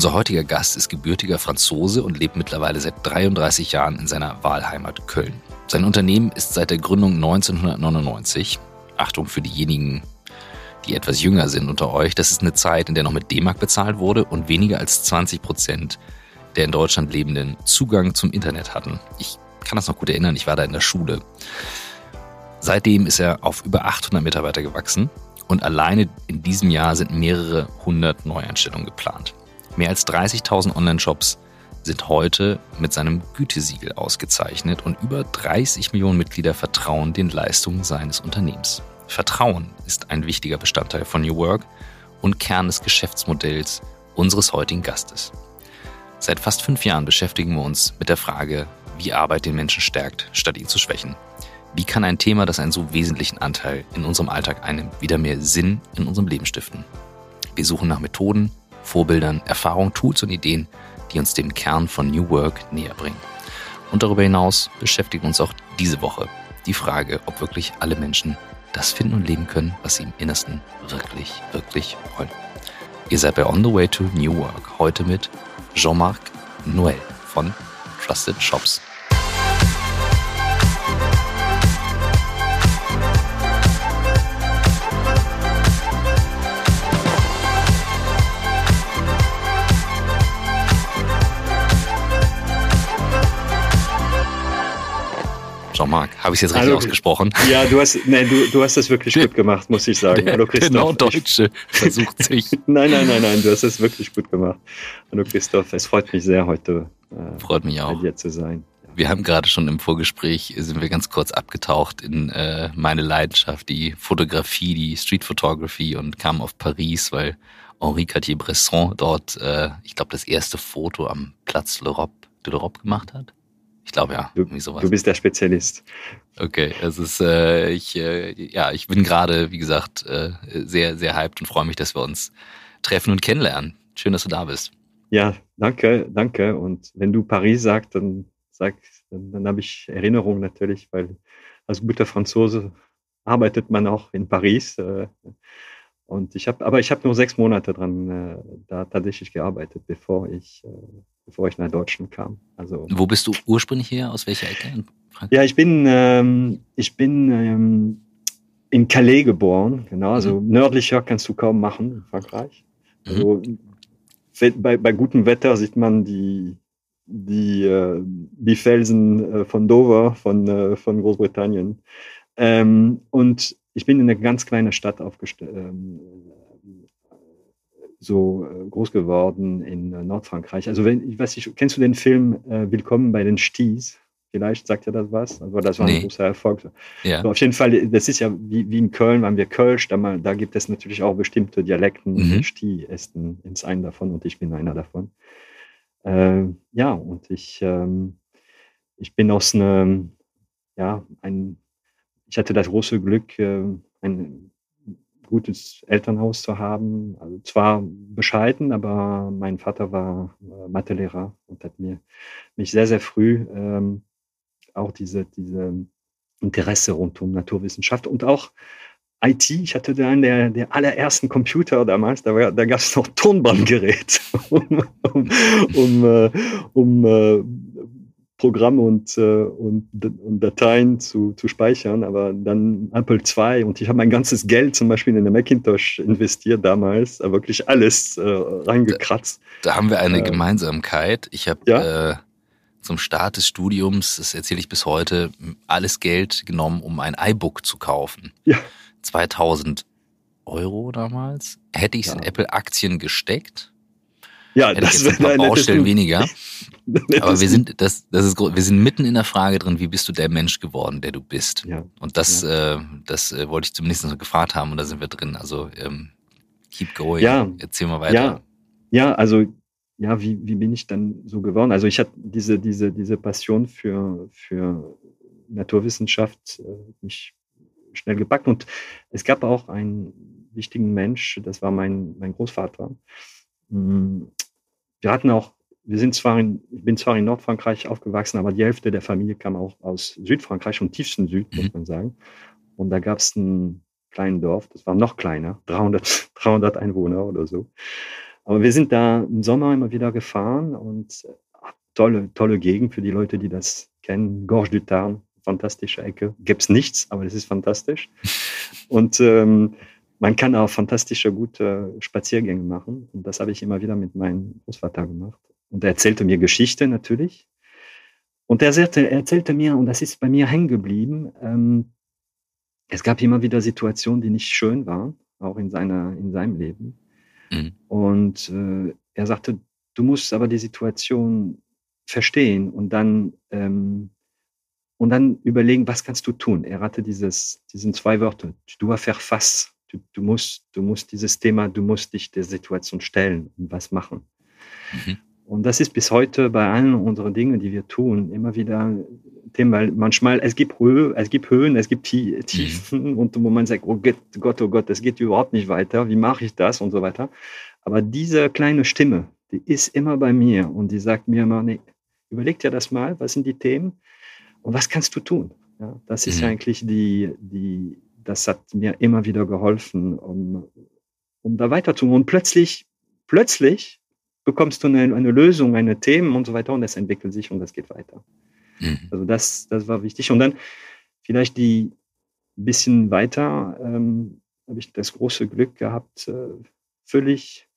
Unser heutiger Gast ist gebürtiger Franzose und lebt mittlerweile seit 33 Jahren in seiner Wahlheimat Köln. Sein Unternehmen ist seit der Gründung 1999, Achtung für diejenigen, die etwas jünger sind unter euch, das ist eine Zeit, in der noch mit D-Mark bezahlt wurde und weniger als 20 Prozent der in Deutschland lebenden Zugang zum Internet hatten. Ich kann das noch gut erinnern, ich war da in der Schule. Seitdem ist er auf über 800 Mitarbeiter gewachsen und alleine in diesem Jahr sind mehrere hundert Neueinstellungen geplant. Mehr als 30.000 Online-Shops sind heute mit seinem Gütesiegel ausgezeichnet und über 30 Millionen Mitglieder vertrauen den Leistungen seines Unternehmens. Vertrauen ist ein wichtiger Bestandteil von New Work und Kern des Geschäftsmodells unseres heutigen Gastes. Seit fast fünf Jahren beschäftigen wir uns mit der Frage, wie Arbeit den Menschen stärkt, statt ihn zu schwächen. Wie kann ein Thema, das einen so wesentlichen Anteil in unserem Alltag einnimmt, wieder mehr Sinn in unserem Leben stiften? Wir suchen nach Methoden, Vorbildern, Erfahrungen, Tools und Ideen, die uns dem Kern von New Work näher bringen. Und darüber hinaus beschäftigt uns auch diese Woche die Frage, ob wirklich alle Menschen das finden und leben können, was sie im Innersten wirklich, wirklich wollen. Ihr seid bei On the Way to New Work heute mit Jean-Marc Noël von Trusted Shops. Jean-Marc, habe ich es jetzt richtig Hallo, ausgesprochen? Ja, du hast, nee, du, du hast das wirklich gut gemacht, muss ich sagen. Der, Hallo Christoph. Genau, Deutsche versucht sich. nein, nein, nein, nein, du hast es wirklich gut gemacht. Hallo Christoph, es freut mich sehr, heute äh, freut mich auch. bei dir zu sein. Wir haben gerade schon im Vorgespräch, sind wir ganz kurz abgetaucht in äh, meine Leidenschaft, die Fotografie, die Street Photography und kamen auf Paris, weil Henri Cartier-Bresson dort, äh, ich glaube, das erste Foto am Platz L'Europe de l'Europe gemacht hat. Ich glaube ja, du. Du bist der Spezialist. Okay, es ist, äh, ich, äh, ja, ich bin gerade, wie gesagt, äh, sehr, sehr hyped und freue mich, dass wir uns treffen und kennenlernen. Schön, dass du da bist. Ja, danke, danke. Und wenn du Paris sagst, dann sag, dann, dann habe ich Erinnerung natürlich, weil als guter Franzose arbeitet man auch in Paris. Äh, und ich habe, aber ich habe nur sechs Monate dran äh, da tatsächlich gearbeitet, bevor ich äh, bevor ich nach Deutschland kam. Also, Wo bist du ursprünglich her? Aus welcher Ecke? Ja, ich bin, ähm, ich bin ähm, in Calais geboren, genau. Also mhm. nördlicher kannst du kaum machen in Frankreich. Mhm. Also bei, bei gutem Wetter sieht man die, die, äh, die Felsen äh, von Dover, von, äh, von Großbritannien. Ähm, und ich bin in einer ganz kleinen Stadt aufgestellt, ähm, so äh, groß geworden in äh, Nordfrankreich. Also wenn, ich weiß nicht, kennst du den Film äh, Willkommen bei den Sties? Vielleicht sagt ja das was. Also das war ein nee. großer Erfolg. Ja. So, auf jeden Fall, das ist ja wie, wie in Köln, waren wir Kölsch, da, mal, da gibt es natürlich auch bestimmte Dialekten. Mhm. Sti ist ein, ist ein davon und ich bin einer davon. Äh, ja, und ich, ähm, ich bin aus einem, ja, ein, ich hatte das große Glück, äh, ein gutes Elternhaus zu haben. Also zwar bescheiden, aber mein Vater war äh, Mathelehrer und hat mir mich sehr, sehr früh ähm, auch diese, diese Interesse rund um Naturwissenschaft und auch IT. Ich hatte dann der, der allerersten Computer damals, da, da gab es noch Tonbandgerät, um, um, um, äh, um äh, Programme und, äh, und, und Dateien zu, zu speichern, aber dann Apple II und ich habe mein ganzes Geld zum Beispiel in den Macintosh investiert damals, wirklich alles äh, reingekratzt. Da, da, haben wir eine äh, Gemeinsamkeit. Ich habe ja? äh, zum Start des Studiums, das erzähle ich bis heute, alles Geld genommen, um ein iBook zu kaufen. Ja. 2000 Euro damals. Hätte ich es ja. in Apple-Aktien gesteckt, ja, hätte das ich jetzt ein paar Baustellen weniger. Aber wir sind, das, das ist, wir sind mitten in der Frage drin, wie bist du der Mensch geworden, der du bist? Ja. Und das, ja. äh, das äh, wollte ich zumindest noch gefragt haben und da sind wir drin. Also ähm, keep going. Ja. Erzähl mal weiter. Ja, ja also ja, wie, wie bin ich dann so geworden? Also ich hatte diese, diese, diese Passion für, für Naturwissenschaft äh, mich schnell gepackt. Und es gab auch einen wichtigen Mensch, das war mein, mein Großvater. Wir hatten auch wir sind zwar in, ich bin zwar in Nordfrankreich aufgewachsen, aber die Hälfte der Familie kam auch aus Südfrankreich und tiefsten Süd, muss mhm. man sagen. Und da gab es einen kleinen Dorf, das war noch kleiner, 300, 300 Einwohner oder so. Aber wir sind da im Sommer immer wieder gefahren und ach, tolle, tolle Gegend für die Leute, die das kennen. Gorge du Tarn, fantastische Ecke. Gibt es nichts, aber das ist fantastisch. Und ähm, man kann auch fantastische, gute Spaziergänge machen. Und das habe ich immer wieder mit meinem Großvater gemacht. Und er erzählte mir Geschichte natürlich. Und er erzählte, er erzählte mir, und das ist bei mir hängen geblieben, ähm, es gab immer wieder Situationen, die nicht schön waren, auch in, seiner, in seinem Leben. Mhm. Und äh, er sagte, du musst aber die Situation verstehen und dann, ähm, und dann überlegen, was kannst du tun. Er hatte dieses, diesen zwei Wörter, du faire face. Du, du, musst, du musst dieses Thema, du musst dich der Situation stellen und was machen. Mhm. Und das ist bis heute bei allen unseren Dingen, die wir tun, immer wieder ein Thema, weil manchmal, es gibt Höhe, es gibt Höhen, es gibt Tiefen mhm. und wo man sagt, oh Gott, oh Gott, das geht überhaupt nicht weiter, wie mache ich das und so weiter. Aber diese kleine Stimme, die ist immer bei mir und die sagt mir immer, nee, überleg dir das mal, was sind die Themen und was kannst du tun? Ja, das ist mhm. eigentlich die, die, das hat mir immer wieder geholfen, um, um da weiterzumachen. Und plötzlich, plötzlich bekommst du eine, eine Lösung, eine Themen und so weiter und das entwickelt sich und das geht weiter. Mhm. Also das, das war wichtig. Und dann vielleicht die bisschen weiter ähm, habe ich das große Glück gehabt, äh, völlig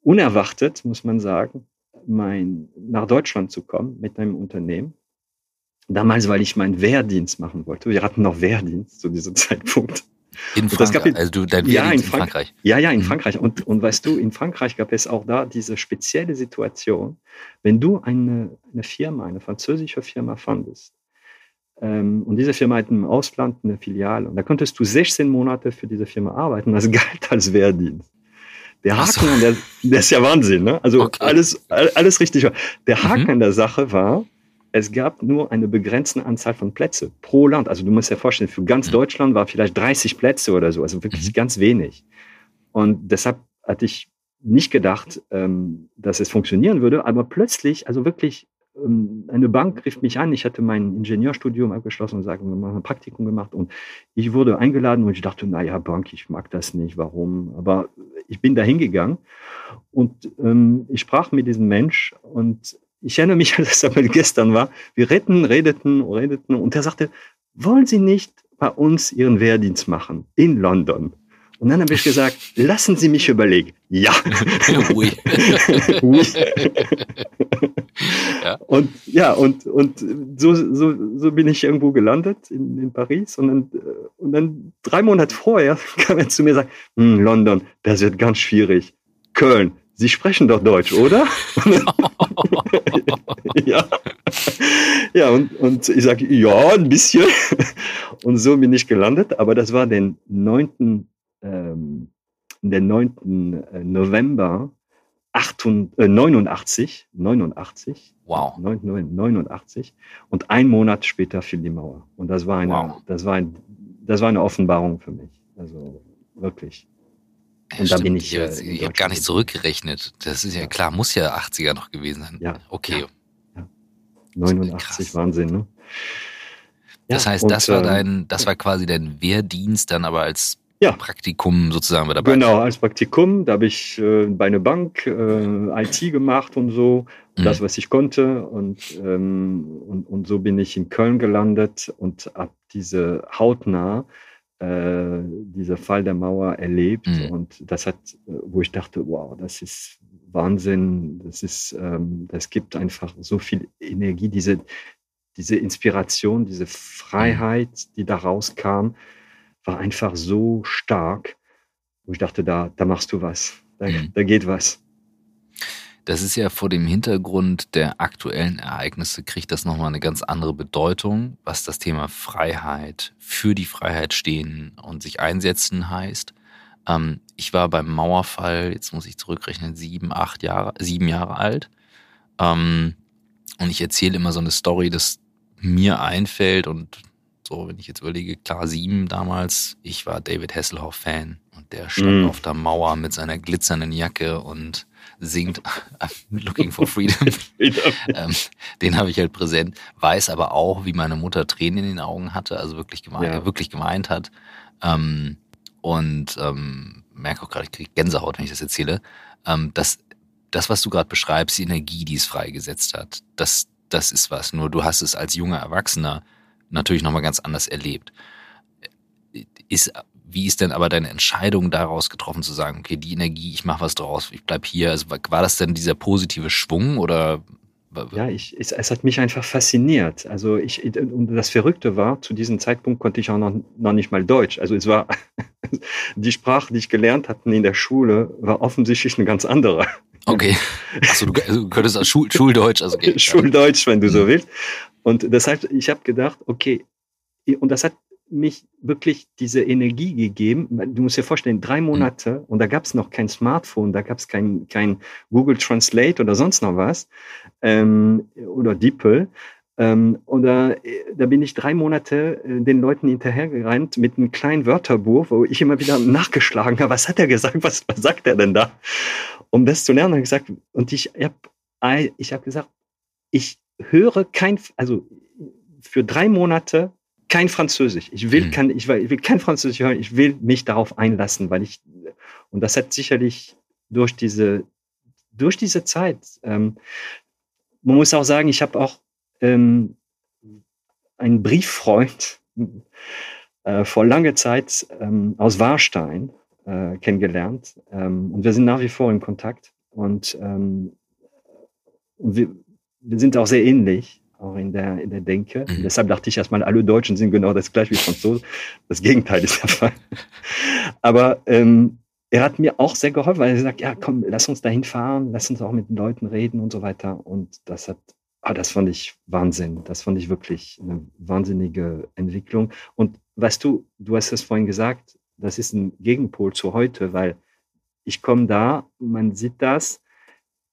unerwartet, muss man sagen, mein, nach Deutschland zu kommen mit einem Unternehmen. Damals, weil ich meinen Wehrdienst machen wollte. Wir hatten noch Wehrdienst zu diesem Zeitpunkt. In Frankreich, also du, dein ja, in, Frank Frankreich. Ja, ja, in mhm. Frankreich. Und, und weißt du, in Frankreich gab es auch da diese spezielle Situation, wenn du eine, eine Firma, eine französische Firma fandest, ähm, und diese Firma hat im Ausland eine Filiale, und da konntest du 16 Monate für diese Firma arbeiten, das galt als Wehrdienst. Der Haken, so. der, der ist ja Wahnsinn, ne? Also okay. alles, alles richtig. Der Haken mhm. an der Sache war, es gab nur eine begrenzte Anzahl von Plätze pro Land. Also du musst dir vorstellen, für ganz mhm. Deutschland war vielleicht 30 Plätze oder so, also wirklich mhm. ganz wenig. Und deshalb hatte ich nicht gedacht, ähm, dass es funktionieren würde, aber plötzlich, also wirklich, ähm, eine Bank rief mich an. Ich hatte mein Ingenieurstudium abgeschlossen und sagte, wir haben ein Praktikum gemacht und ich wurde eingeladen und ich dachte, naja, Bank, ich mag das nicht, warum? Aber ich bin da hingegangen und ähm, ich sprach mit diesem Mensch und ich erinnere mich, dass das gestern war. Wir redeten, redeten, redeten und er sagte, wollen Sie nicht bei uns Ihren Wehrdienst machen in London? Und dann habe ich gesagt, lassen Sie mich überlegen. Ja. oui. oui. ja. Und ja, und, und so, so, so bin ich irgendwo gelandet in, in Paris. Und dann, und dann drei Monate vorher kam er zu mir und sagte, hm, London, das wird ganz schwierig. Köln, Sie sprechen doch Deutsch, oder? ja. Ja, und, und ich sage, ja, ein bisschen. Und so bin ich gelandet. Aber das war den 9. Ähm, der 9. Äh, November 88, äh, 89. 89. Wow. 9, 89. Und ein Monat später fiel die Mauer. Und das war eine, wow. das war ein, das war eine Offenbarung für mich. Also wirklich. Und da bin ich. Ich, ich habe gar nicht zurückgerechnet. Das ist ja, ja, klar, muss ja 80er noch gewesen sein. Ja. Okay. Ja. 89, Wahnsinn, ne? Das heißt, und, das war dein, das war quasi dein Wehrdienst dann aber als ja. Praktikum sozusagen dabei. Genau, als Praktikum. Da habe ich äh, bei einer Bank äh, IT gemacht und so, mhm. das, was ich konnte. Und, ähm, und, und so bin ich in Köln gelandet und ab diese hautnah äh, dieser Fall der Mauer erlebt. Mhm. Und das hat, äh, wo ich dachte, wow, das ist Wahnsinn, das ist, ähm, das gibt einfach so viel Energie, diese, diese Inspiration, diese Freiheit, die daraus kam, war einfach so stark, wo ich dachte, da, da machst du was, da, mhm. da geht was. Das ist ja vor dem Hintergrund der aktuellen Ereignisse, kriegt das nochmal eine ganz andere Bedeutung, was das Thema Freiheit, für die Freiheit stehen und sich einsetzen heißt. Ähm, ich war beim Mauerfall, jetzt muss ich zurückrechnen, sieben, acht Jahre, sieben Jahre alt. Ähm, und ich erzähle immer so eine Story, dass mir einfällt und so, wenn ich jetzt überlege, klar, sieben damals, ich war David Hasselhoff-Fan und der stand mm. auf der Mauer mit seiner glitzernden Jacke und singt Looking for Freedom. ähm, den habe ich halt präsent, weiß aber auch, wie meine Mutter Tränen in den Augen hatte, also wirklich gemeint, ja. wirklich gemeint hat. Ähm, und ähm, merke auch gerade, ich kriege Gänsehaut, wenn ich das erzähle, ähm, dass das, was du gerade beschreibst, die Energie, die es freigesetzt hat, das, das ist was. Nur du hast es als junger Erwachsener natürlich nochmal ganz anders erlebt. Ist, wie ist denn aber deine Entscheidung daraus getroffen zu sagen, okay, die Energie, ich mache was draus, ich bleib hier? Also war das denn dieser positive Schwung oder ja, ich, es, es, hat mich einfach fasziniert. Also ich, und das Verrückte war, zu diesem Zeitpunkt konnte ich auch noch, noch nicht mal Deutsch. Also es war, die Sprache, die ich gelernt hatte in der Schule, war offensichtlich eine ganz andere. Okay. Achso, du, also du könntest auch Schul, Schuldeutsch, also okay. Schuldeutsch, wenn du so mhm. willst. Und deshalb, ich habe gedacht, okay, und das hat mich wirklich diese Energie gegeben. Du musst dir vorstellen, drei mhm. Monate und da gab es noch kein Smartphone, da gab es kein, kein Google Translate oder sonst noch was ähm, oder DeepL. Ähm, und da, da bin ich drei Monate äh, den Leuten hinterhergerannt mit einem kleinen Wörterbuch, wo ich immer wieder nachgeschlagen habe, was hat er gesagt, was, was sagt er denn da? Um das zu lernen, habe ich gesagt, und ich habe ich hab gesagt, ich höre kein, also für drei Monate kein Französisch. Ich will, mhm. kein, ich, ich will kein Französisch hören. Ich will mich darauf einlassen, weil ich, und das hat sicherlich durch diese, durch diese Zeit, ähm, man muss auch sagen, ich habe auch ähm, einen Brieffreund äh, vor langer Zeit ähm, aus Warstein äh, kennengelernt. Ähm, und wir sind nach wie vor in Kontakt. Und, ähm, und wir, wir sind auch sehr ähnlich auch in der, in der Denke. Mhm. Deshalb dachte ich erstmal, alle Deutschen sind genau das gleiche wie Franzosen. Das Gegenteil ist der Fall. Aber ähm, er hat mir auch sehr geholfen, weil er sagt, ja, komm, lass uns dahin fahren, lass uns auch mit den Leuten reden und so weiter. Und das hat, ah, das fand ich Wahnsinn. Das fand ich wirklich eine wahnsinnige Entwicklung. Und weißt du, du hast es vorhin gesagt, das ist ein Gegenpol zu heute, weil ich komme da, man sieht das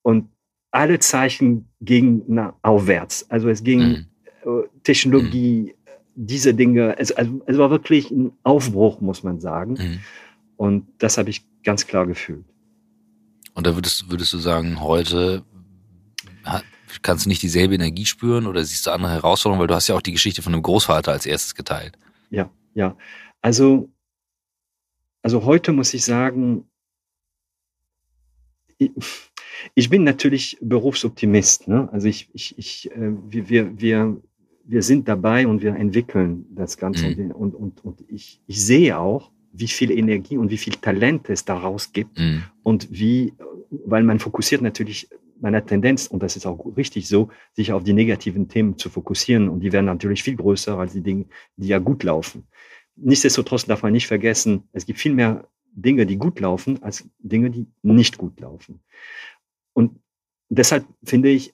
und alle Zeichen gingen nach aufwärts. Also es ging mhm. Äh, Technologie, mhm. diese Dinge. Es, also, es war wirklich ein Aufbruch, muss man sagen. Mhm. Und das habe ich ganz klar gefühlt. Und da würdest, würdest du sagen, heute kannst du nicht dieselbe Energie spüren oder siehst du andere Herausforderungen, weil du hast ja auch die Geschichte von einem Großvater als erstes geteilt. Ja, ja. Also, also heute muss ich sagen, ich, ich bin natürlich Berufsoptimist. Ne? Also ich, ich, ich, äh, wir, wir, wir sind dabei und wir entwickeln das Ganze. Mhm. Und, und, und ich, ich sehe auch, wie viel Energie und wie viel Talent es daraus gibt. Mhm. Und wie, weil man fokussiert natürlich meiner Tendenz, und das ist auch richtig so, sich auf die negativen Themen zu fokussieren. Und die werden natürlich viel größer als die Dinge, die ja gut laufen. Nichtsdestotrotz darf man nicht vergessen, es gibt viel mehr Dinge, die gut laufen, als Dinge, die nicht gut laufen. Und deshalb finde ich,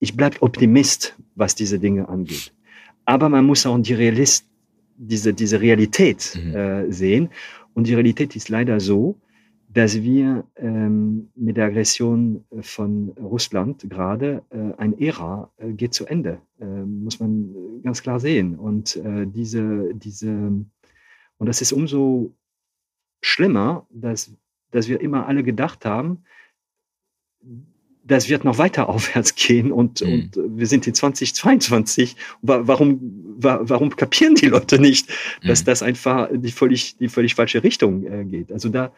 ich bleibe Optimist, was diese Dinge angeht. Aber man muss auch die, Realist, diese, diese Realität mhm. äh, sehen. Und die Realität ist leider so, dass wir ähm, mit der Aggression von Russland gerade äh, ein Ära äh, geht zu Ende, äh, muss man ganz klar sehen. Und äh, diese, diese, und das ist umso schlimmer, dass, dass wir immer alle gedacht haben, das wird noch weiter aufwärts gehen und, mhm. und wir sind in 2022. Warum, warum kapieren die Leute nicht, dass mhm. das einfach die völlig, die völlig falsche Richtung äh, geht? Also da,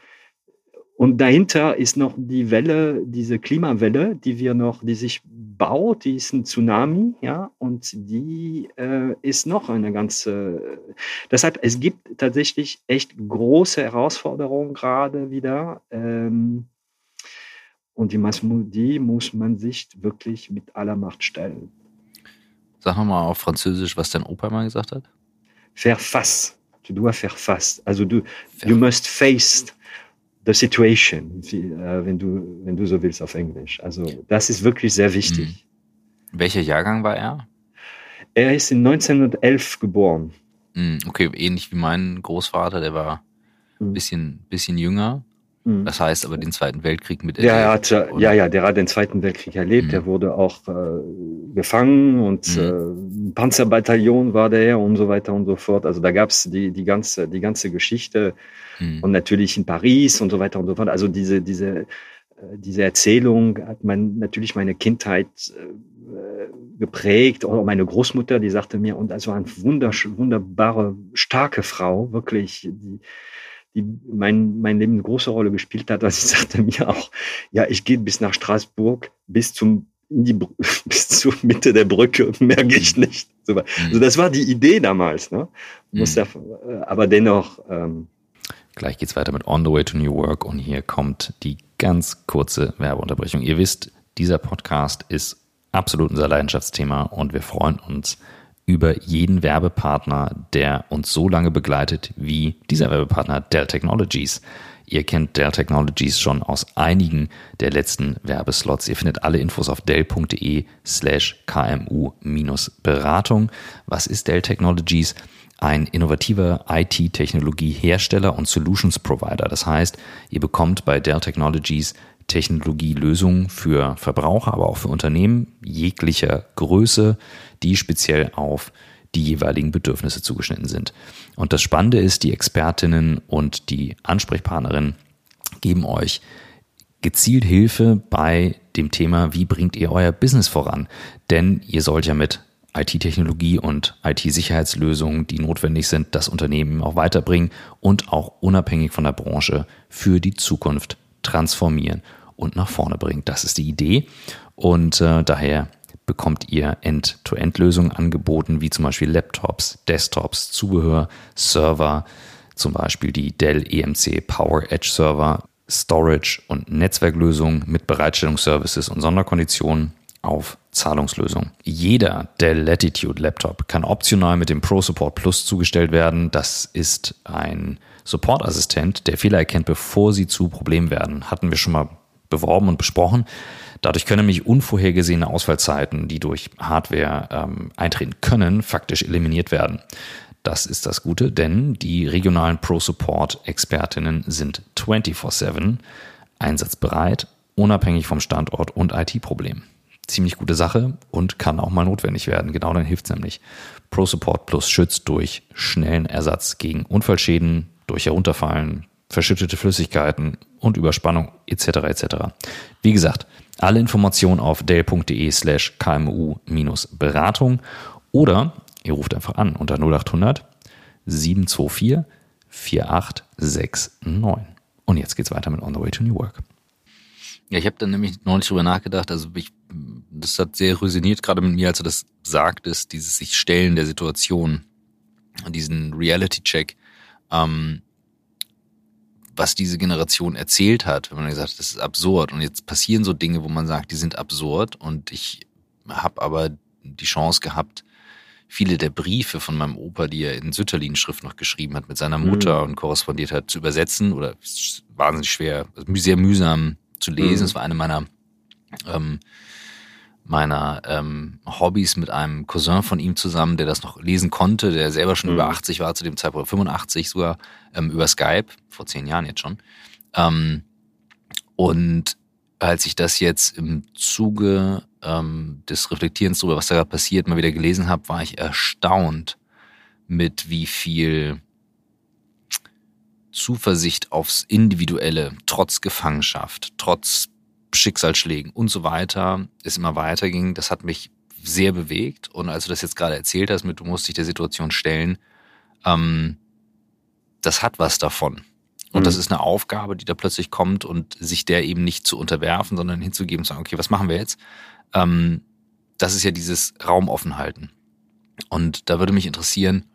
und dahinter ist noch die Welle, diese Klimawelle, die wir noch, die sich baut, die ist ein Tsunami, ja, und die äh, ist noch eine ganze. Deshalb, es gibt tatsächlich echt große Herausforderungen gerade wieder. Ähm, und die, die muss man sich wirklich mit aller Macht stellen. Sag nochmal auf Französisch, was dein Opa mal gesagt hat. Verfass. Du dois faire face. Also du, Ver you must face the situation, äh, wenn du, wenn du so willst auf Englisch. Also das ist wirklich sehr wichtig. Mhm. Welcher Jahrgang war er? Er ist in 1911 geboren. Mhm, okay, ähnlich wie mein Großvater, der war ein mhm. bisschen, bisschen jünger. Mhm. Das heißt aber den Zweiten Weltkrieg mit erlebt. Ja, hat, ja, ja, der hat den Zweiten Weltkrieg erlebt. Mhm. Er wurde auch äh, gefangen und mhm. äh, Panzerbataillon war der und so weiter und so fort. Also da gab's die, die, ganze, die ganze Geschichte mhm. und natürlich in Paris und so weiter und so fort. Also diese, diese, äh, diese Erzählung hat man natürlich meine Kindheit äh, geprägt. Oder meine Großmutter, die sagte mir, und also eine wunderbare, starke Frau, wirklich, die, die mein, mein Leben eine große Rolle gespielt hat. Also ich sagte mir auch, ja, ich gehe bis nach Straßburg, bis zum in die, bis zur Mitte der Brücke gehe ich nicht. Mhm. Also das war die Idee damals. Ne? Muss mhm. ja, aber dennoch. Ähm, Gleich geht's weiter mit On the Way to New Work und hier kommt die ganz kurze Werbeunterbrechung. Ihr wisst, dieser Podcast ist absolut unser Leidenschaftsthema und wir freuen uns über jeden Werbepartner, der uns so lange begleitet wie dieser Werbepartner Dell Technologies. Ihr kennt Dell Technologies schon aus einigen der letzten Werbeslots. Ihr findet alle Infos auf dell.de slash kmu-beratung. Was ist Dell Technologies? Ein innovativer IT-Technologie-Hersteller und Solutions Provider. Das heißt, ihr bekommt bei Dell Technologies Technologielösungen für Verbraucher, aber auch für Unternehmen jeglicher Größe, die speziell auf die jeweiligen Bedürfnisse zugeschnitten sind. Und das Spannende ist, die Expertinnen und die Ansprechpartnerinnen geben euch gezielt Hilfe bei dem Thema, wie bringt ihr euer Business voran? Denn ihr sollt ja mit IT-Technologie und IT-Sicherheitslösungen, die notwendig sind, das Unternehmen auch weiterbringen und auch unabhängig von der Branche für die Zukunft transformieren und nach vorne bringen. Das ist die Idee und äh, daher bekommt ihr End-to-End-Lösungen angeboten, wie zum Beispiel Laptops, Desktops, Zubehör, Server, zum Beispiel die Dell EMC Power Edge Server, Storage und Netzwerklösungen mit Bereitstellungsservices und Sonderkonditionen auf Zahlungslösung. Jeder Dell Latitude Laptop kann optional mit dem Pro Support Plus zugestellt werden. Das ist ein Supportassistent, der Fehler erkennt, bevor sie zu Problemen werden. Hatten wir schon mal beworben und besprochen. Dadurch können nämlich unvorhergesehene Ausfallzeiten, die durch Hardware ähm, eintreten können, faktisch eliminiert werden. Das ist das Gute, denn die regionalen Pro-Support-Expertinnen sind 24-7 einsatzbereit, unabhängig vom Standort und IT-Problem. Ziemlich gute Sache und kann auch mal notwendig werden. Genau dann hilft es nämlich. Pro-Support Plus schützt durch schnellen Ersatz gegen Unfallschäden, durch Herunterfallen, verschüttete Flüssigkeiten und Überspannung etc. etc. Wie gesagt, alle Informationen auf dell.de slash kmu-beratung oder ihr ruft einfach an unter 0800 724 4869. Und jetzt geht's weiter mit On the Way to New Work. Ja, ich habe dann nämlich neulich drüber nachgedacht, also ich, das hat sehr resoniert gerade mit mir, als du das sagtest, dieses sich stellen der Situation, diesen Reality-Check. Ähm, was diese Generation erzählt hat, wenn man gesagt hat, das ist absurd. Und jetzt passieren so Dinge, wo man sagt, die sind absurd. Und ich habe aber die Chance gehabt, viele der Briefe von meinem Opa, die er in Sütterlin-Schrift noch geschrieben hat, mit seiner Mutter mhm. und korrespondiert hat, zu übersetzen oder wahnsinnig schwer, sehr mühsam zu lesen. Es mhm. war eine meiner ähm, meiner ähm, Hobbys mit einem Cousin von ihm zusammen, der das noch lesen konnte, der selber schon mhm. über 80 war zu dem Zeitpunkt, 85 sogar, ähm, über Skype, vor zehn Jahren jetzt schon. Ähm, und als ich das jetzt im Zuge ähm, des Reflektierens darüber, was da gerade passiert, mal wieder gelesen habe, war ich erstaunt, mit wie viel Zuversicht aufs Individuelle, trotz Gefangenschaft, trotz Schicksalsschlägen und so weiter es immer weiterging, das hat mich sehr bewegt. Und als du das jetzt gerade erzählt hast, mit du musst dich der Situation stellen, ähm, das hat was davon. Und mhm. das ist eine Aufgabe, die da plötzlich kommt und sich der eben nicht zu unterwerfen, sondern hinzugeben und sagen, okay, was machen wir jetzt? Ähm, das ist ja dieses Raum offen halten. Und da würde mich interessieren,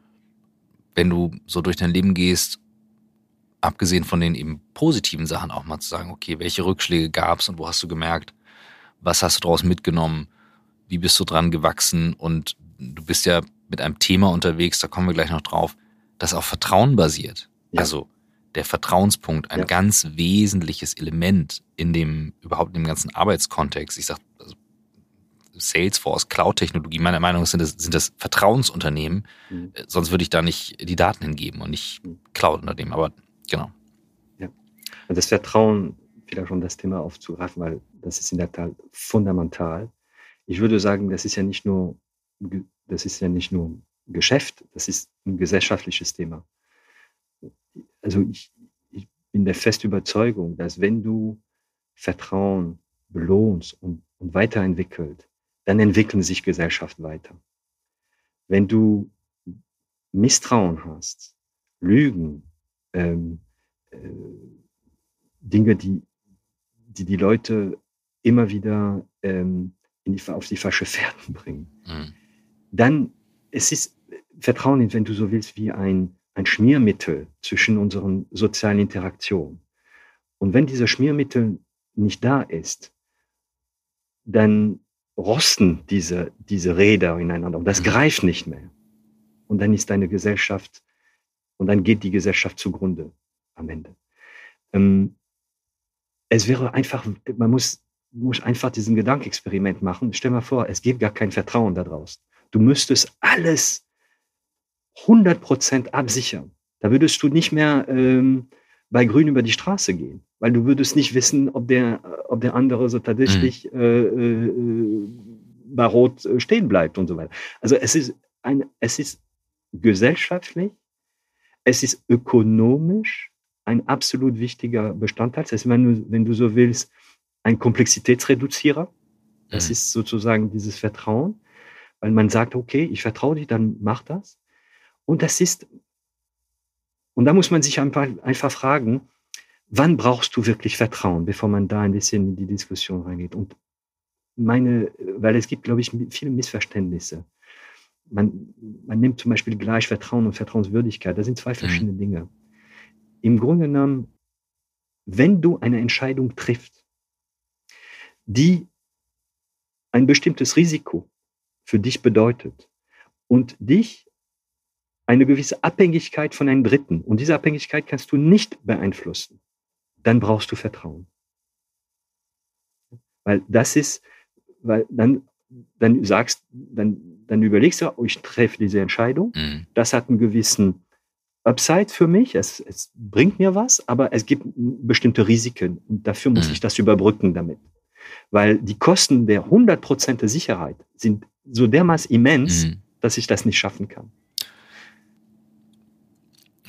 wenn du so durch dein Leben gehst abgesehen von den eben positiven Sachen auch mal zu sagen, okay, welche Rückschläge gab's und wo hast du gemerkt, was hast du daraus mitgenommen, wie bist du dran gewachsen und du bist ja mit einem Thema unterwegs, da kommen wir gleich noch drauf, das auf Vertrauen basiert. Ja. Also der Vertrauenspunkt, ein ja. ganz wesentliches Element in dem, überhaupt in dem ganzen Arbeitskontext. Ich sag, also Salesforce, Cloud-Technologie, meiner Meinung nach sind das, sind das Vertrauensunternehmen. Mhm. Sonst würde ich da nicht die Daten hingeben und nicht mhm. Cloud-Unternehmen. Aber Genau. Ja. Und das Vertrauen, vielleicht schon das Thema aufzugreifen, weil das ist in der Tat fundamental. Ich würde sagen, das ist ja nicht nur, das ist ja nicht nur Geschäft, das ist ein gesellschaftliches Thema. Also ich, ich bin der festen Überzeugung, dass wenn du Vertrauen belohnst und, und weiterentwickelt, dann entwickeln sich Gesellschaften weiter. Wenn du Misstrauen hast, Lügen, ähm, äh, Dinge, die, die die Leute immer wieder ähm, in die, auf die falsche Fährten bringen. Mhm. Dann, es ist, Vertrauen, wenn du so willst, wie ein, ein Schmiermittel zwischen unseren sozialen Interaktionen. Und wenn dieser Schmiermittel nicht da ist, dann rosten diese, diese Räder ineinander und das mhm. greift nicht mehr. Und dann ist deine Gesellschaft, und dann geht die Gesellschaft zugrunde am Ende. Ähm, es wäre einfach, man muss, muss einfach diesen Gedankenexperiment machen. Stell mal vor, es gibt gar kein Vertrauen da draußen. Du müsstest alles 100% absichern. Da würdest du nicht mehr ähm, bei Grün über die Straße gehen, weil du würdest nicht wissen, ob der, ob der andere so tatsächlich mhm. äh, äh, bei Rot äh, stehen bleibt und so weiter. Also es ist ein, es ist gesellschaftlich, es ist ökonomisch ein absolut wichtiger Bestandteil. Das heißt, wenn du, wenn du so willst, ein Komplexitätsreduzierer. Das mhm. ist sozusagen dieses Vertrauen, weil man sagt, okay, ich vertraue dir, dann mach das. Und das ist, und da muss man sich einfach, einfach fragen, wann brauchst du wirklich Vertrauen, bevor man da ein bisschen in die Diskussion reingeht? Und meine, weil es gibt, glaube ich, viele Missverständnisse. Man, man nimmt zum Beispiel gleich Vertrauen und Vertrauenswürdigkeit. Das sind zwei mhm. verschiedene mhm. Dinge. Im Grunde genommen, wenn du eine Entscheidung triffst, die ein bestimmtes Risiko für dich bedeutet und dich eine gewisse Abhängigkeit von einem Dritten und diese Abhängigkeit kannst du nicht beeinflussen, dann brauchst du Vertrauen. Weil das ist, weil dann, dann sagst, dann, dann überlegst du, oh, ich treffe diese Entscheidung, mhm. das hat einen gewissen Upside für mich, es, es bringt mir was, aber es gibt bestimmte Risiken und dafür muss mhm. ich das überbrücken damit. Weil die Kosten der 100% Sicherheit sind so dermaßen immens, mhm. dass ich das nicht schaffen kann.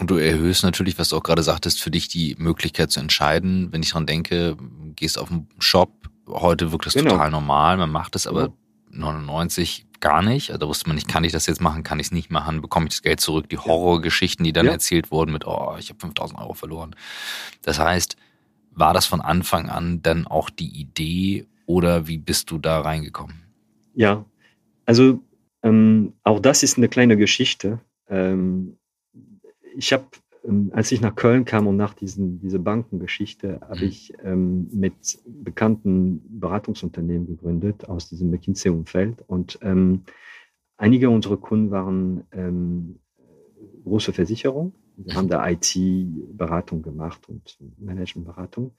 Und du erhöhst natürlich, was du auch gerade sagtest, für dich die Möglichkeit zu entscheiden. Wenn ich daran denke, gehst auf den Shop, heute wirkt das genau. total normal, man macht es aber genau. 99 gar nicht. Also da wusste man nicht, kann ich das jetzt machen, kann ich es nicht machen, bekomme ich das Geld zurück. Die Horrorgeschichten, die dann ja. erzählt wurden mit, oh, ich habe 5000 Euro verloren. Das heißt, war das von Anfang an dann auch die Idee oder wie bist du da reingekommen? Ja, also ähm, auch das ist eine kleine Geschichte. Ähm, ich habe, als ich nach Köln kam und nach diesen, diese Bankengeschichte, habe mhm. ich ähm, mit bekannten Beratungsunternehmen gegründet aus diesem McKinsey-Umfeld. Und ähm, einige unserer Kunden waren ähm, große Versicherungen wir haben da IT-Beratung gemacht und Managementberatung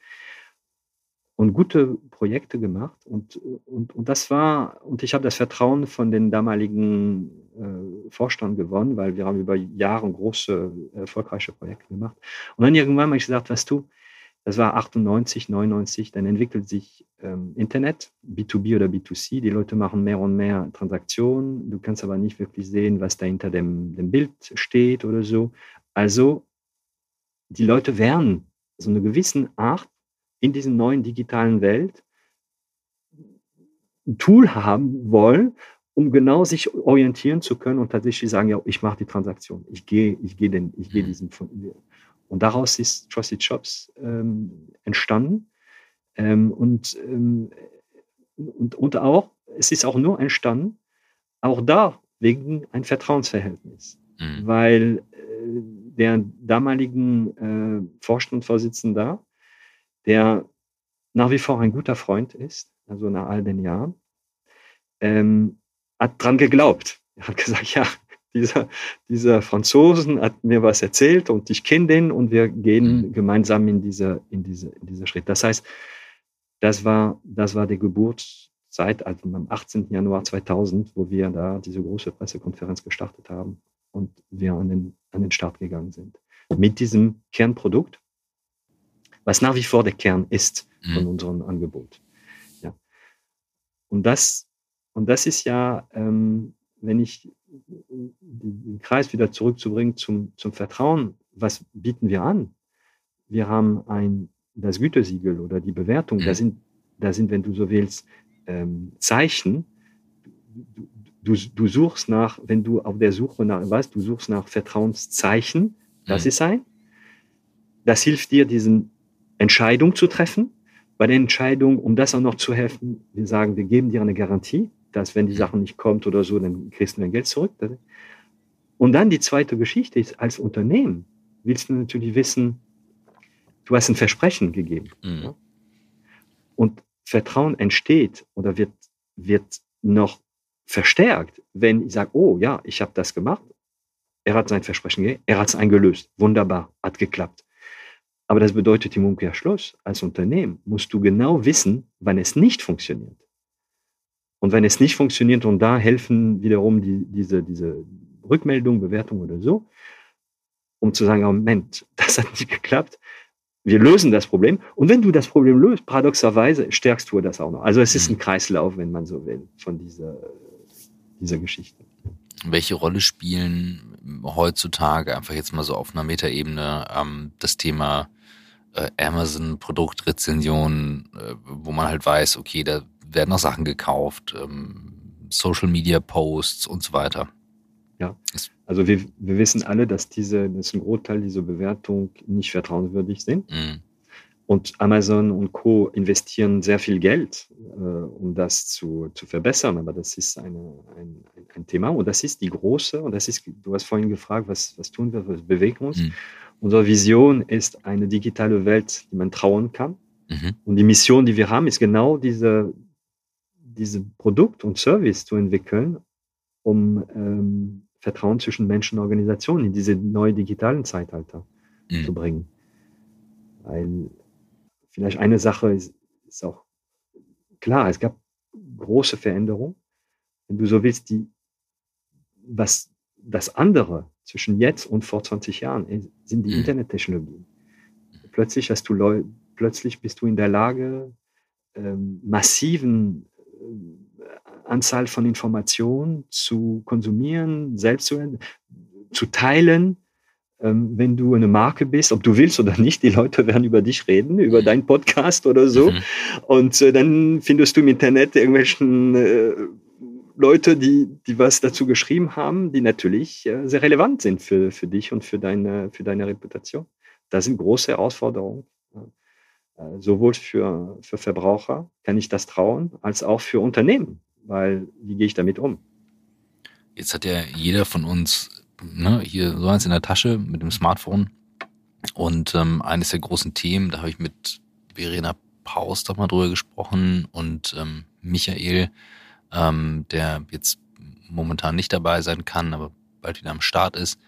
und gute Projekte gemacht. Und, und, und das war, und ich habe das Vertrauen von den damaligen äh, Vorstand gewonnen, weil wir haben über Jahre große, erfolgreiche Projekte gemacht. Und dann irgendwann habe ich gesagt, was du, das war 98, 99, dann entwickelt sich ähm, Internet, B2B oder B2C. Die Leute machen mehr und mehr Transaktionen. Du kannst aber nicht wirklich sehen, was da hinter dem, dem Bild steht oder so. Also die Leute werden so eine gewisse Art in dieser neuen digitalen Welt ein Tool haben wollen, um genau sich orientieren zu können und tatsächlich sagen, ja, ich mache die Transaktion, ich gehe, ich gehe den, ich gehe mhm. diesen und daraus ist Trusted Shops ähm, entstanden ähm, und, ähm, und und auch es ist auch nur entstanden, auch da wegen ein Vertrauensverhältnis, mhm. weil äh, der damaligen äh, Vorstandsvorsitzender, der nach wie vor ein guter Freund ist, also nach all den Jahren, ähm, hat dran geglaubt. Er hat gesagt, ja, dieser, dieser Franzosen hat mir was erzählt und ich kenne den und wir gehen mhm. gemeinsam in diese, in diese, in diese Schritt. Das heißt, das war, das war die Geburtszeit, also am 18. Januar 2000, wo wir da diese große Pressekonferenz gestartet haben und wir an den, an den Start gegangen sind. Mit diesem Kernprodukt, was nach wie vor der Kern ist von mhm. unserem Angebot. Ja. Und das, und das ist ja, ähm, wenn ich den Kreis wieder zurückzubringen zum, zum Vertrauen, was bieten wir an? Wir haben ein, das Gütesiegel oder die Bewertung, mhm. da sind, da sind, wenn du so willst, ähm, Zeichen, du, du suchst nach, wenn du auf der Suche nach was, du suchst nach Vertrauenszeichen, das mhm. ist ein. das hilft dir, diese Entscheidung zu treffen. Bei der Entscheidung, um das auch noch zu helfen, wir sagen, wir geben dir eine Garantie, dass wenn die Sache nicht kommt oder so, dann kriegst du dein Geld zurück. Und dann die zweite Geschichte ist, als Unternehmen willst du natürlich wissen, du hast ein Versprechen gegeben. Mhm. Und Vertrauen entsteht oder wird, wird noch verstärkt, wenn ich sage, oh ja, ich habe das gemacht, er hat sein Versprechen gegeben, er hat es eingelöst, wunderbar, hat geklappt. Aber das bedeutet im Umkehrschluss, als Unternehmen musst du genau wissen, wann es nicht funktioniert. Und wenn es nicht funktioniert, und da helfen wiederum die, diese, diese Rückmeldung, Bewertung oder so, um zu sagen, oh Moment, das hat nicht geklappt, wir lösen das Problem. Und wenn du das Problem löst, paradoxerweise stärkst du das auch noch. Also es ist ein mhm. Kreislauf, wenn man so will, von dieser, dieser Geschichte. Welche Rolle spielen heutzutage, einfach jetzt mal so auf einer Metaebene, ähm, das Thema äh, Amazon-Produktrezension, äh, wo man halt weiß, okay, da werden noch Sachen gekauft, ähm, Social Media Posts und so weiter? Ja, also wir, wir wissen alle, dass diese, dass ein Großteil dieser Bewertung nicht vertrauenswürdig sind. Mhm. Und Amazon und Co. investieren sehr viel Geld, äh, um das zu, zu verbessern. Aber das ist eine, ein, ein Thema. Und das ist die große, und das ist, du hast vorhin gefragt, was, was tun wir, was bewegt uns. Mhm. Unsere Vision ist eine digitale Welt, die man trauen kann. Mhm. Und die Mission, die wir haben, ist genau diese, diese Produkt und Service zu entwickeln, um ähm, Vertrauen zwischen Menschen und Organisationen in diese neue digitalen Zeitalter mhm. zu bringen. Weil vielleicht eine Sache ist, ist auch klar, es gab große Veränderungen. Wenn du so willst, die, was das andere zwischen jetzt und vor 20 Jahren ist, sind die mhm. Internettechnologien. Plötzlich hast du Leu plötzlich bist du in der Lage, ähm, massiven äh, Anzahl von Informationen zu konsumieren, selbst zu, zu teilen. Ähm, wenn du eine Marke bist, ob du willst oder nicht, die Leute werden über dich reden, über deinen Podcast oder so. Mhm. Und äh, dann findest du im Internet irgendwelchen äh, Leute, die, die was dazu geschrieben haben, die natürlich äh, sehr relevant sind für, für dich und für deine, für deine Reputation. Das sind große Herausforderungen. Äh, sowohl für, für Verbraucher kann ich das trauen, als auch für Unternehmen weil wie gehe ich damit um? Jetzt hat ja jeder von uns ne, hier so eins in der Tasche mit dem Smartphone. Und ähm, eines der großen Themen, da habe ich mit Verena Paus doch mal drüber gesprochen und ähm, Michael, ähm, der jetzt momentan nicht dabei sein kann, aber bald wieder am Start ist,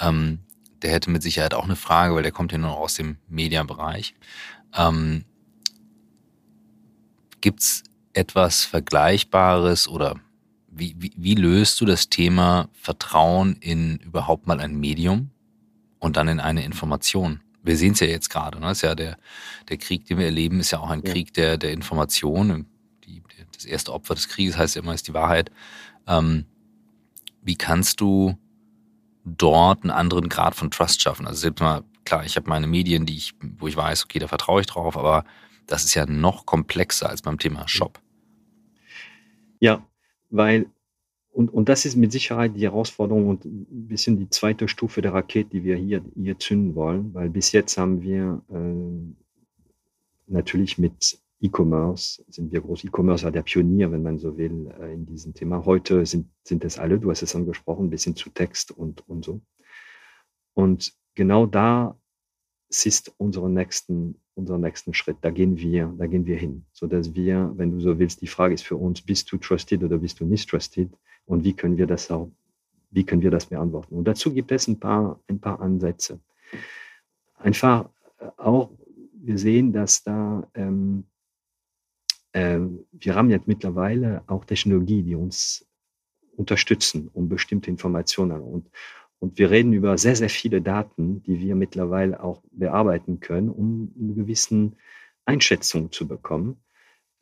ähm, der hätte mit Sicherheit auch eine Frage, weil der kommt ja nur aus dem Mediabereich. Ähm, Gibt etwas Vergleichbares oder wie, wie, wie löst du das Thema Vertrauen in überhaupt mal ein Medium und dann in eine Information? Wir sehen es ja jetzt gerade. Ne? Ist ja der, der Krieg, den wir erleben, ist ja auch ein ja. Krieg der, der Information. Die, das erste Opfer des Krieges heißt ja immer, ist die Wahrheit. Ähm, wie kannst du dort einen anderen Grad von Trust schaffen? Also selbst mal, klar, ich habe meine Medien, die ich, wo ich weiß, okay, da vertraue ich drauf, aber das ist ja noch komplexer als beim Thema Shop. Ja, weil, und, und das ist mit Sicherheit die Herausforderung und ein bisschen die zweite Stufe der Rakete, die wir hier, hier zünden wollen, weil bis jetzt haben wir äh, natürlich mit E-Commerce, sind wir groß. E-Commerce war der Pionier, wenn man so will, äh, in diesem Thema. Heute sind, sind es alle, du hast es angesprochen, bis hin zu Text und, und so. Und genau da ist unsere nächsten unseren nächsten Schritt. Da gehen wir, da gehen wir hin, so dass wir, wenn du so willst, die Frage ist für uns: Bist du trusted oder bist du nicht trusted? Und wie können wir das auch, wie können wir das beantworten? Und dazu gibt es ein paar, ein paar Ansätze. Einfach äh, auch, wir sehen, dass da ähm, äh, wir haben jetzt mittlerweile auch Technologie, die uns unterstützen, um bestimmte Informationen und und wir reden über sehr, sehr viele Daten, die wir mittlerweile auch bearbeiten können, um eine gewisse Einschätzung zu bekommen.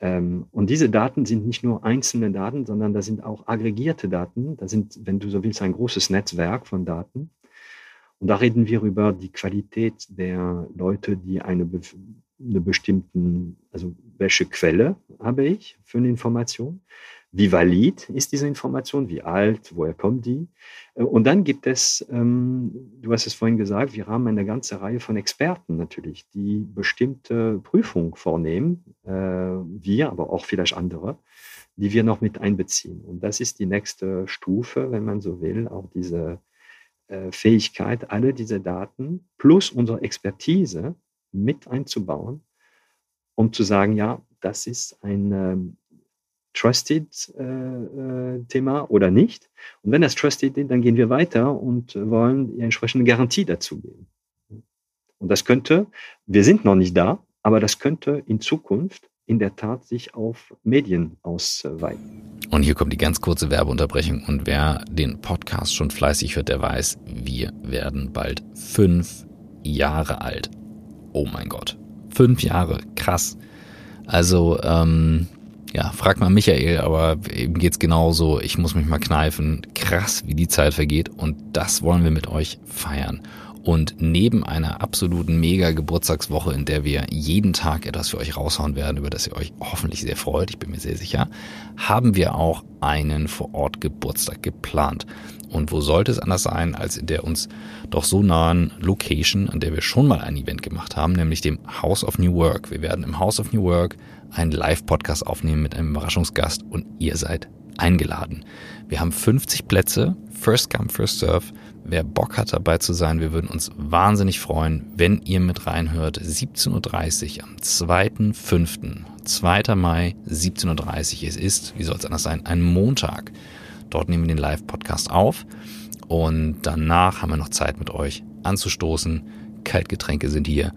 Ähm, und diese Daten sind nicht nur einzelne Daten, sondern da sind auch aggregierte Daten. Da sind, wenn du so willst, ein großes Netzwerk von Daten. Und da reden wir über die Qualität der Leute, die eine, eine bestimmten, also welche Quelle habe ich für eine Information? wie valid ist diese Information, wie alt, woher kommt die. Äh, und dann gibt es, ähm, du hast es vorhin gesagt, wir haben eine ganze Reihe von Experten natürlich, die bestimmte Prüfungen vornehmen, äh, wir, aber auch vielleicht andere, die wir noch mit einbeziehen. Und das ist die nächste Stufe, wenn man so will, auch diese äh, Fähigkeit, alle diese Daten plus unsere Expertise mit einzubauen, um zu sagen, ja, das ist ein ähm, Trusted-Thema äh, äh oder nicht. Und wenn das Trusted ist, dann gehen wir weiter und wollen die entsprechende Garantie dazu geben. Und das könnte, wir sind noch nicht da, aber das könnte in Zukunft in der Tat sich auf Medien ausweiten. Und hier kommt die ganz kurze Werbeunterbrechung. Und wer den Podcast schon fleißig hört, der weiß, wir werden bald fünf Jahre alt. Oh mein Gott. Fünf Jahre. Krass. Also, ähm, ja, frag mal Michael, aber eben geht's genauso. Ich muss mich mal kneifen. Krass, wie die Zeit vergeht. Und das wollen wir mit euch feiern. Und neben einer absoluten mega Geburtstagswoche, in der wir jeden Tag etwas für euch raushauen werden, über das ihr euch hoffentlich sehr freut, ich bin mir sehr sicher, haben wir auch einen Vor-Ort Geburtstag geplant. Und wo sollte es anders sein, als in der uns doch so nahen Location, an der wir schon mal ein Event gemacht haben, nämlich dem House of New Work. Wir werden im House of New Work einen Live-Podcast aufnehmen mit einem Überraschungsgast und ihr seid eingeladen. Wir haben 50 Plätze, First Come, First Serve. Wer Bock hat dabei zu sein, wir würden uns wahnsinnig freuen, wenn ihr mit reinhört. 17.30 Uhr am 2.5. 2. Mai, 17.30 Uhr. Es ist, wie soll es anders sein, ein Montag. Dort nehmen wir den Live-Podcast auf und danach haben wir noch Zeit mit euch anzustoßen. Kaltgetränke sind hier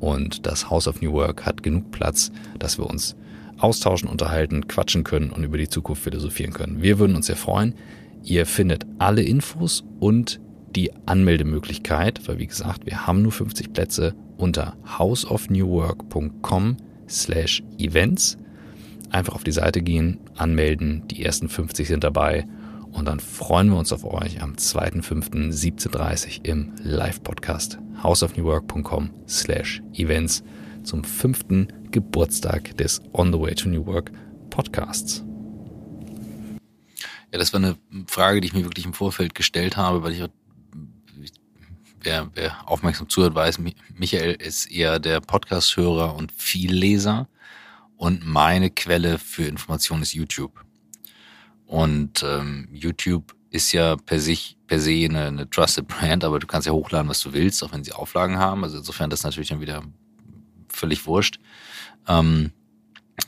und das House of New Work hat genug Platz, dass wir uns austauschen, unterhalten, quatschen können und über die Zukunft philosophieren können. Wir würden uns sehr freuen. Ihr findet alle Infos und die Anmeldemöglichkeit, weil wie gesagt, wir haben nur 50 Plätze unter houseofnewwork.com slash events. Einfach auf die Seite gehen, anmelden, die ersten 50 sind dabei. Und dann freuen wir uns auf euch am 2.5.17.30 im Live-Podcast. houseofnewwork.com slash events zum fünften Geburtstag des On the Way to New Work Podcasts. Ja, das war eine Frage, die ich mir wirklich im Vorfeld gestellt habe, weil ich, wer, wer aufmerksam zuhört, weiß, Michael ist eher der Podcast-Hörer und Vielleser und meine Quelle für Informationen ist YouTube. Und ähm, YouTube ist ja per sich per se eine, eine Trusted Brand, aber du kannst ja hochladen, was du willst, auch wenn sie Auflagen haben. Also insofern das natürlich dann wieder völlig wurscht. Ähm,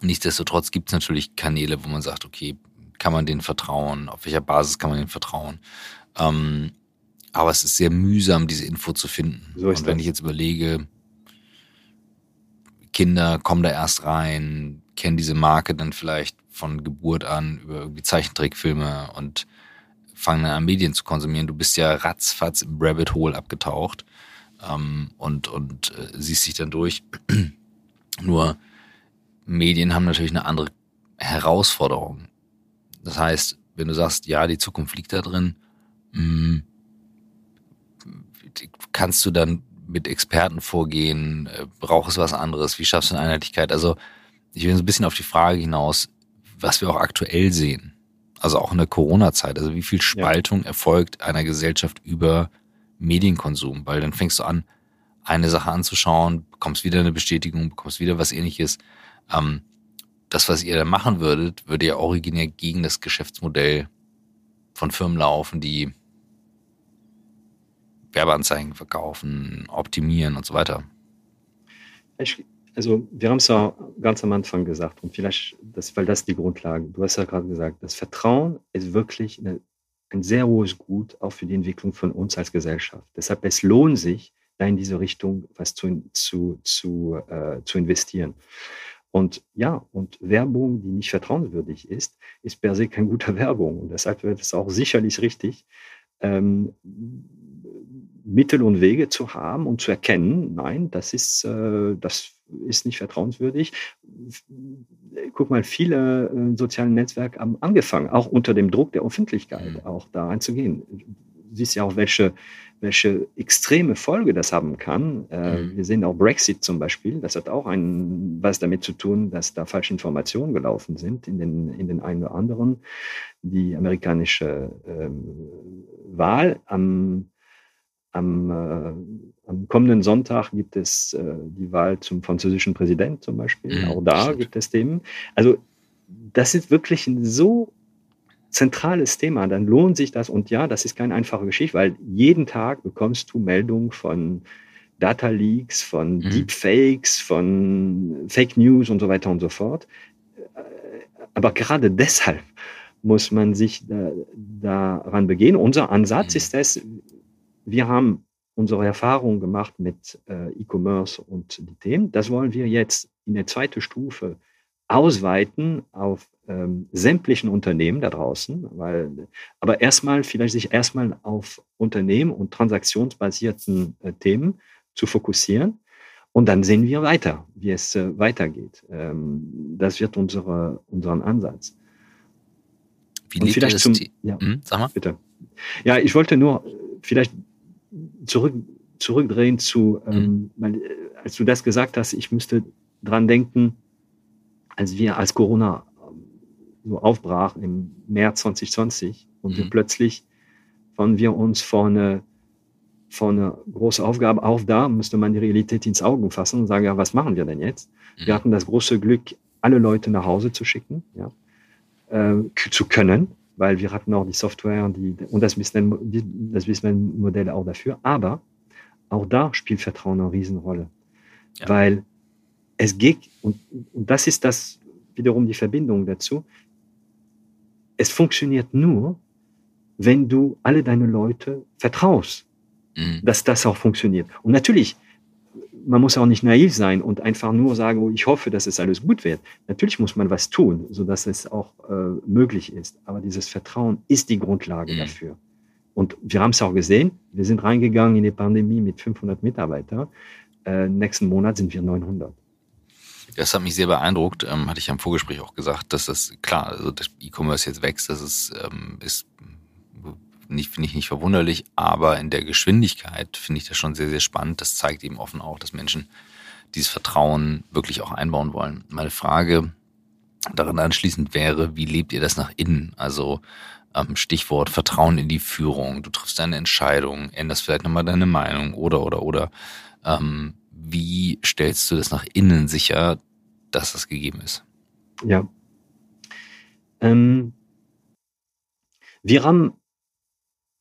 nichtsdestotrotz gibt es natürlich Kanäle, wo man sagt, okay, kann man denen vertrauen? Auf welcher Basis kann man denen vertrauen? Ähm, aber es ist sehr mühsam, diese Info zu finden. So Und wenn ich jetzt überlege, Kinder kommen da erst rein, kennen diese Marke dann vielleicht von Geburt an über irgendwie Zeichentrickfilme und fangen dann an Medien zu konsumieren. Du bist ja ratzfatz im Rabbit Hole abgetaucht ähm, und, und äh, siehst dich dann durch. Nur Medien haben natürlich eine andere Herausforderung. Das heißt, wenn du sagst, ja, die Zukunft liegt da drin, mh, hm, kannst du dann mit Experten vorgehen? Äh, brauchst du was anderes? Wie schaffst du eine Einheitlichkeit? Also ich will so ein bisschen auf die Frage hinaus, was wir auch aktuell sehen. Also auch in der Corona-Zeit. Also wie viel Spaltung ja. erfolgt einer Gesellschaft über Medienkonsum? Weil dann fängst du an, eine Sache anzuschauen, bekommst wieder eine Bestätigung, bekommst wieder was ähnliches. Ähm, das, was ihr da machen würdet, würde ja originär gegen das Geschäftsmodell von Firmen laufen, die Werbeanzeigen verkaufen, optimieren und so weiter. Ich, also wir haben es ja ganz am Anfang gesagt und vielleicht, das, weil das die Grundlage, du hast ja gerade gesagt, das Vertrauen ist wirklich eine, ein sehr hohes Gut auch für die Entwicklung von uns als Gesellschaft. Deshalb es lohnt sich, da in diese Richtung was zu, zu, zu, äh, zu investieren. Und ja, und Werbung, die nicht vertrauenswürdig ist, ist per se keine gute Werbung. Und deshalb wird es auch sicherlich richtig, ähm, Mittel und Wege zu haben und zu erkennen, nein, das ist, äh, das ist nicht vertrauenswürdig. Guck mal, viele äh, soziale Netzwerke haben angefangen, auch unter dem Druck der Öffentlichkeit, mhm. auch da einzugehen. Du siehst ja auch, welche welche extreme Folge das haben kann. Äh, mhm. Wir sehen auch Brexit zum Beispiel. Das hat auch ein, was damit zu tun, dass da falsche Informationen gelaufen sind in den, in den einen oder anderen. Die amerikanische ähm, Wahl am, am, äh, am kommenden Sonntag gibt es äh, die Wahl zum französischen Präsident zum Beispiel. Mhm, auch da stimmt. gibt es Themen. Also das ist wirklich ein so zentrales Thema, dann lohnt sich das. Und ja, das ist keine einfache Geschichte, weil jeden Tag bekommst du Meldungen von Data Leaks, von mhm. Deepfakes, von Fake News und so weiter und so fort. Aber gerade deshalb muss man sich da, daran begehen. Unser Ansatz mhm. ist es, wir haben unsere Erfahrung gemacht mit äh, E-Commerce und die Themen. Das wollen wir jetzt in der zweiten Stufe ausweiten auf ähm, sämtlichen Unternehmen da draußen, weil, aber erstmal vielleicht sich erstmal auf Unternehmen und transaktionsbasierten äh, Themen zu fokussieren. Und dann sehen wir weiter, wie es äh, weitergeht. Ähm, das wird unsere, unseren Ansatz. Wie und vielleicht zum, ja, hm, sag mal. Bitte. Ja, ich wollte nur vielleicht zurück, zurückdrehen zu, ähm, hm. weil, äh, als du das gesagt hast, ich müsste dran denken, als wir als Corona so aufbrach im März 2020 und mhm. wir plötzlich fanden wir uns vor eine, vor eine große Aufgabe auf da, musste man die Realität ins Auge fassen und sagen, ja, was machen wir denn jetzt? Mhm. Wir hatten das große Glück, alle Leute nach Hause zu schicken, ja, äh, zu können, weil wir hatten auch die Software die, und das Business, das Businessmodell auch dafür. Aber auch da spielt Vertrauen eine Riesenrolle, ja. weil es geht, und, und das ist das wiederum die Verbindung dazu, es funktioniert nur, wenn du alle deine Leute vertraust, mhm. dass das auch funktioniert. Und natürlich, man muss auch nicht naiv sein und einfach nur sagen, oh, ich hoffe, dass es alles gut wird. Natürlich muss man was tun, so dass es auch äh, möglich ist. Aber dieses Vertrauen ist die Grundlage mhm. dafür. Und wir haben es auch gesehen. Wir sind reingegangen in die Pandemie mit 500 Mitarbeitern. Äh, nächsten Monat sind wir 900. Das hat mich sehr beeindruckt, ähm, hatte ich ja im Vorgespräch auch gesagt, dass das klar, also das E-Commerce jetzt wächst, das ist, ähm, ist nicht, finde ich nicht verwunderlich, aber in der Geschwindigkeit finde ich das schon sehr, sehr spannend. Das zeigt eben offen auch, dass Menschen dieses Vertrauen wirklich auch einbauen wollen. Meine Frage daran anschließend wäre, wie lebt ihr das nach innen? Also ähm, Stichwort Vertrauen in die Führung. Du triffst deine Entscheidung, änderst vielleicht nochmal deine Meinung oder, oder, oder. Ähm, wie stellst du das nach innen sicher, dass das gegeben ist? Ja. Ähm, wir, haben,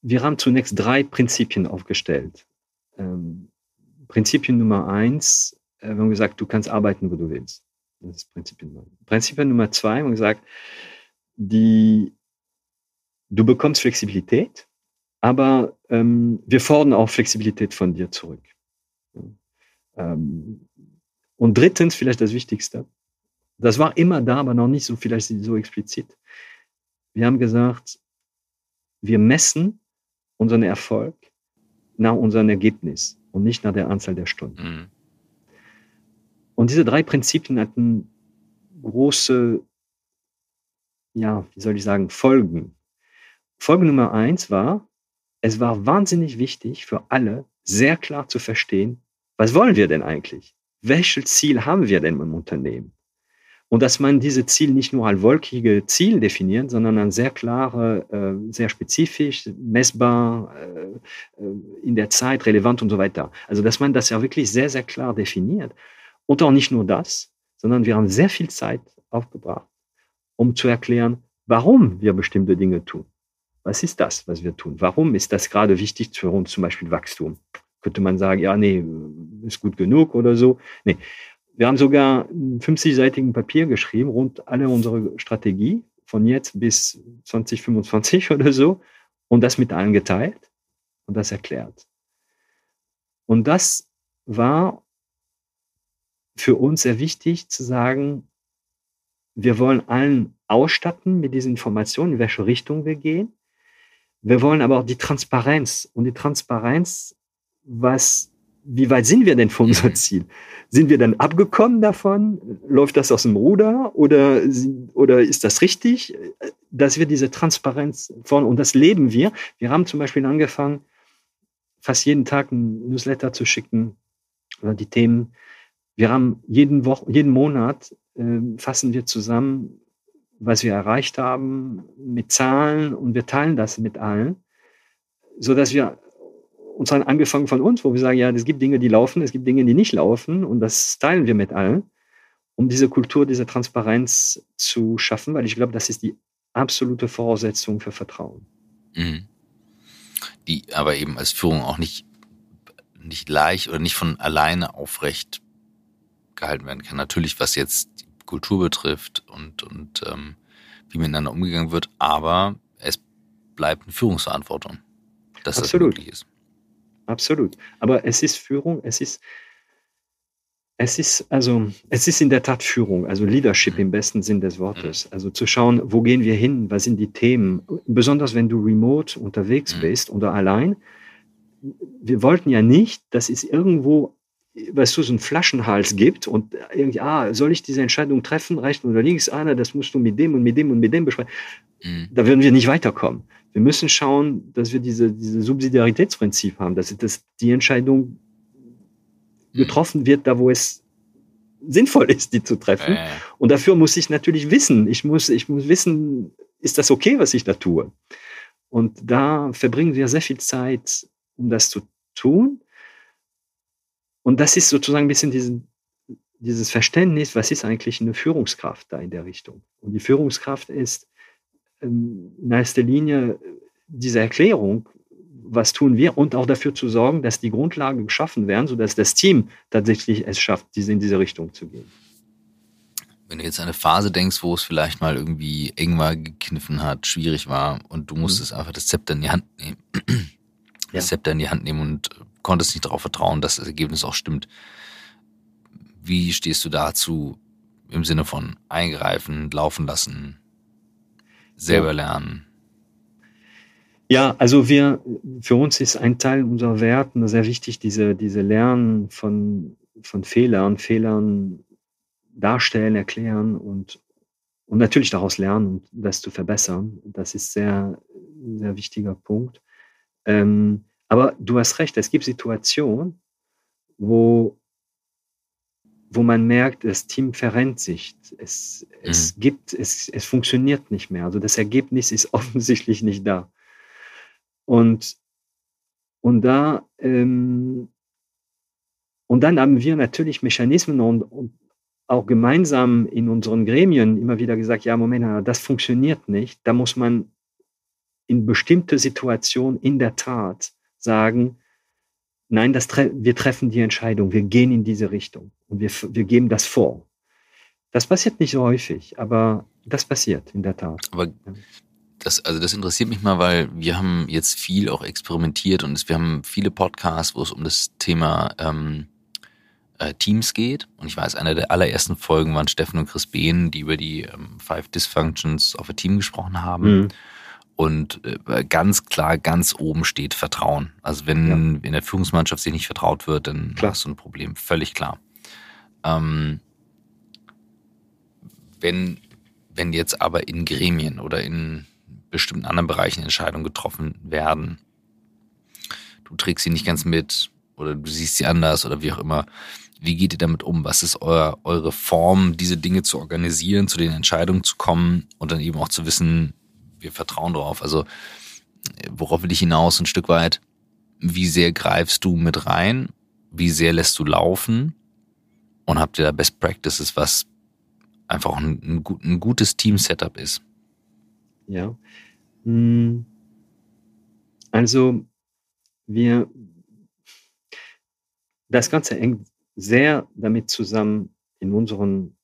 wir haben zunächst drei Prinzipien aufgestellt. Ähm, Prinzipien Nummer eins, äh, wir haben gesagt, du kannst arbeiten, wo du willst. Das ist Prinzipien Nummer Prinzipien Nummer zwei, wir haben gesagt, die, du bekommst Flexibilität, aber ähm, wir fordern auch Flexibilität von dir zurück. Ähm, und drittens, vielleicht das Wichtigste, das war immer da, aber noch nicht so vielleicht so explizit. Wir haben gesagt, wir messen unseren Erfolg nach unserem Ergebnis und nicht nach der Anzahl der Stunden. Mhm. Und diese drei Prinzipien hatten große, ja, wie soll ich sagen, Folgen. Folge Nummer eins war, es war wahnsinnig wichtig für alle, sehr klar zu verstehen, was wollen wir denn eigentlich? Welches Ziel haben wir denn im Unternehmen? Und dass man diese Ziel nicht nur als wolkige Ziel definiert, sondern ein sehr klare, äh, sehr spezifisch, messbar, äh, äh, in der Zeit relevant und so weiter. Also dass man das ja wirklich sehr, sehr klar definiert. Und auch nicht nur das, sondern wir haben sehr viel Zeit aufgebracht, um zu erklären, warum wir bestimmte Dinge tun. Was ist das, was wir tun? Warum ist das gerade wichtig für uns, zum Beispiel Wachstum? könnte man sagen, ja, nee, ist gut genug oder so. Nee. Wir haben sogar ein 50-seitigen Papier geschrieben, rund alle unsere Strategie von jetzt bis 2025 oder so und das mit allen geteilt und das erklärt. Und das war für uns sehr wichtig zu sagen, wir wollen allen ausstatten mit diesen Informationen, in welche Richtung wir gehen. Wir wollen aber auch die Transparenz. Und die Transparenz was, wie weit sind wir denn von unserem. Ziel? Sind wir dann abgekommen davon? Läuft das aus dem Ruder oder, oder ist das richtig? Dass wir diese Transparenz von, und das leben wir. Wir haben zum Beispiel angefangen, fast jeden Tag ein Newsletter zu schicken oder die Themen. Wir haben jeden Woche, jeden Monat äh, fassen wir zusammen, was wir erreicht haben mit Zahlen und wir teilen das mit allen, so dass wir uns dann angefangen von uns, wo wir sagen, ja, es gibt Dinge, die laufen, es gibt Dinge, die nicht laufen und das teilen wir mit allen, um diese Kultur, diese Transparenz zu schaffen, weil ich glaube, das ist die absolute Voraussetzung für Vertrauen. Mhm. Die aber eben als Führung auch nicht, nicht leicht oder nicht von alleine aufrecht gehalten werden kann. Natürlich, was jetzt die Kultur betrifft und, und ähm, wie miteinander umgegangen wird, aber es bleibt eine Führungsverantwortung, dass Absolut. das möglich ist. Absolut. Aber es ist Führung, es ist, es ist, also, es ist in der Tat Führung, also Leadership im besten Sinn des Wortes. Mhm. Also zu schauen, wo gehen wir hin, was sind die Themen, besonders wenn du remote unterwegs mhm. bist oder allein. Wir wollten ja nicht, dass es irgendwo, weißt du, so einen Flaschenhals gibt und irgendwie, ah, soll ich diese Entscheidung treffen, rechts oder links, ah, das musst du mit dem und mit dem und mit dem besprechen. Mhm. Da würden wir nicht weiterkommen. Wir müssen schauen, dass wir diese, diese Subsidiaritätsprinzip haben, dass, dass die Entscheidung mhm. getroffen wird, da wo es sinnvoll ist, die zu treffen. Äh. Und dafür muss ich natürlich wissen, ich muss, ich muss wissen, ist das okay, was ich da tue? Und da verbringen wir sehr viel Zeit, um das zu tun. Und das ist sozusagen ein bisschen diesen, dieses Verständnis, was ist eigentlich eine Führungskraft da in der Richtung? Und die Führungskraft ist, ähm, in erster Linie diese Erklärung, was tun wir und auch dafür zu sorgen, dass die Grundlagen geschaffen werden, sodass das Team tatsächlich es schafft, diese in diese Richtung zu gehen. Wenn du jetzt an eine Phase denkst, wo es vielleicht mal irgendwie eng war, gekniffen hat, schwierig war und du musstest mhm. einfach das Zepter in die Hand nehmen, ja. Zepter in die Hand nehmen und konntest nicht darauf vertrauen, dass das Ergebnis auch stimmt. Wie stehst du dazu im Sinne von eingreifen, laufen lassen, selber lernen? Ja, also wir, für uns ist ein Teil unserer Werten sehr wichtig, diese, diese Lernen von, von Fehlern, Fehlern darstellen, erklären und, und natürlich daraus lernen und das zu verbessern. Das ist sehr, sehr wichtiger Punkt. Ähm, aber du hast recht, es gibt Situationen, wo wo man merkt, das Team verrennt sich. Es, es mhm. gibt, es, es funktioniert nicht mehr. Also das Ergebnis ist offensichtlich nicht da. Und, und da, ähm, und dann haben wir natürlich Mechanismen und, und auch gemeinsam in unseren Gremien immer wieder gesagt, ja, Moment, das funktioniert nicht. Da muss man in bestimmte Situationen in der Tat sagen, nein, das tre wir treffen die Entscheidung, wir gehen in diese Richtung und wir, wir geben das vor. Das passiert nicht so häufig, aber das passiert in der Tat. Aber das, also das interessiert mich mal, weil wir haben jetzt viel auch experimentiert und wir haben viele Podcasts, wo es um das Thema ähm, äh, Teams geht. Und ich weiß, einer der allerersten Folgen waren Steffen und Chris Behn, die über die ähm, Five Dysfunctions of a Team gesprochen haben. Mhm. Und äh, ganz klar, ganz oben steht Vertrauen. Also wenn ja. in der Führungsmannschaft sich nicht vertraut wird, dann klar. hast du ein Problem. Völlig klar. Ähm, wenn, wenn jetzt aber in Gremien oder in bestimmten anderen Bereichen Entscheidungen getroffen werden, du trägst sie nicht ganz mit oder du siehst sie anders oder wie auch immer, wie geht ihr damit um? Was ist euer, eure Form, diese Dinge zu organisieren, zu den Entscheidungen zu kommen und dann eben auch zu wissen, wir vertrauen darauf. Also worauf will ich hinaus ein Stück weit? Wie sehr greifst du mit rein? Wie sehr lässt du laufen? Und habt ihr da Best Practices, was einfach ein, ein, ein gutes Team-Setup ist? Ja. Hm. Also wir, das Ganze hängt sehr damit zusammen in unseren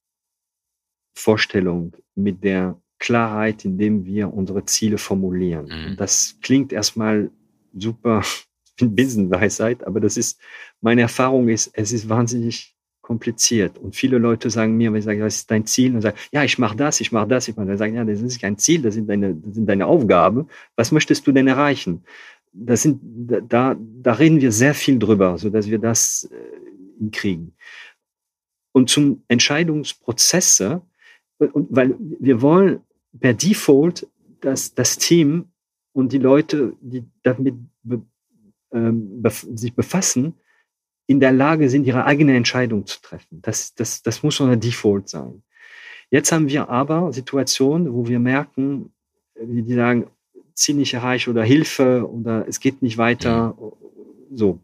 Vorstellungen mit der Klarheit, indem wir unsere Ziele formulieren. Mhm. Das klingt erstmal super Binsenweisheit, aber das ist, meine Erfahrung ist, es ist wahnsinnig kompliziert. Und viele Leute sagen mir, wenn ich sage, was ist dein Ziel? Und sagen, ja, ich mache das, ich mache das. Ich mache das. sagen, ja, das ist kein Ziel, das sind deine, das sind deine Aufgaben. Was möchtest du denn erreichen? Das sind, da, da reden wir sehr viel drüber, so dass wir das äh, kriegen. Und zum Entscheidungsprozesse, und weil wir wollen per Default, dass das Team und die Leute, die damit ähm, bef sich befassen, in der Lage sind, ihre eigene Entscheidung zu treffen. Das, das, das muss so eine Default sein. Jetzt haben wir aber Situationen, wo wir merken, wie die sagen, Ziel nicht erreicht oder Hilfe oder es geht nicht weiter. Mhm. So.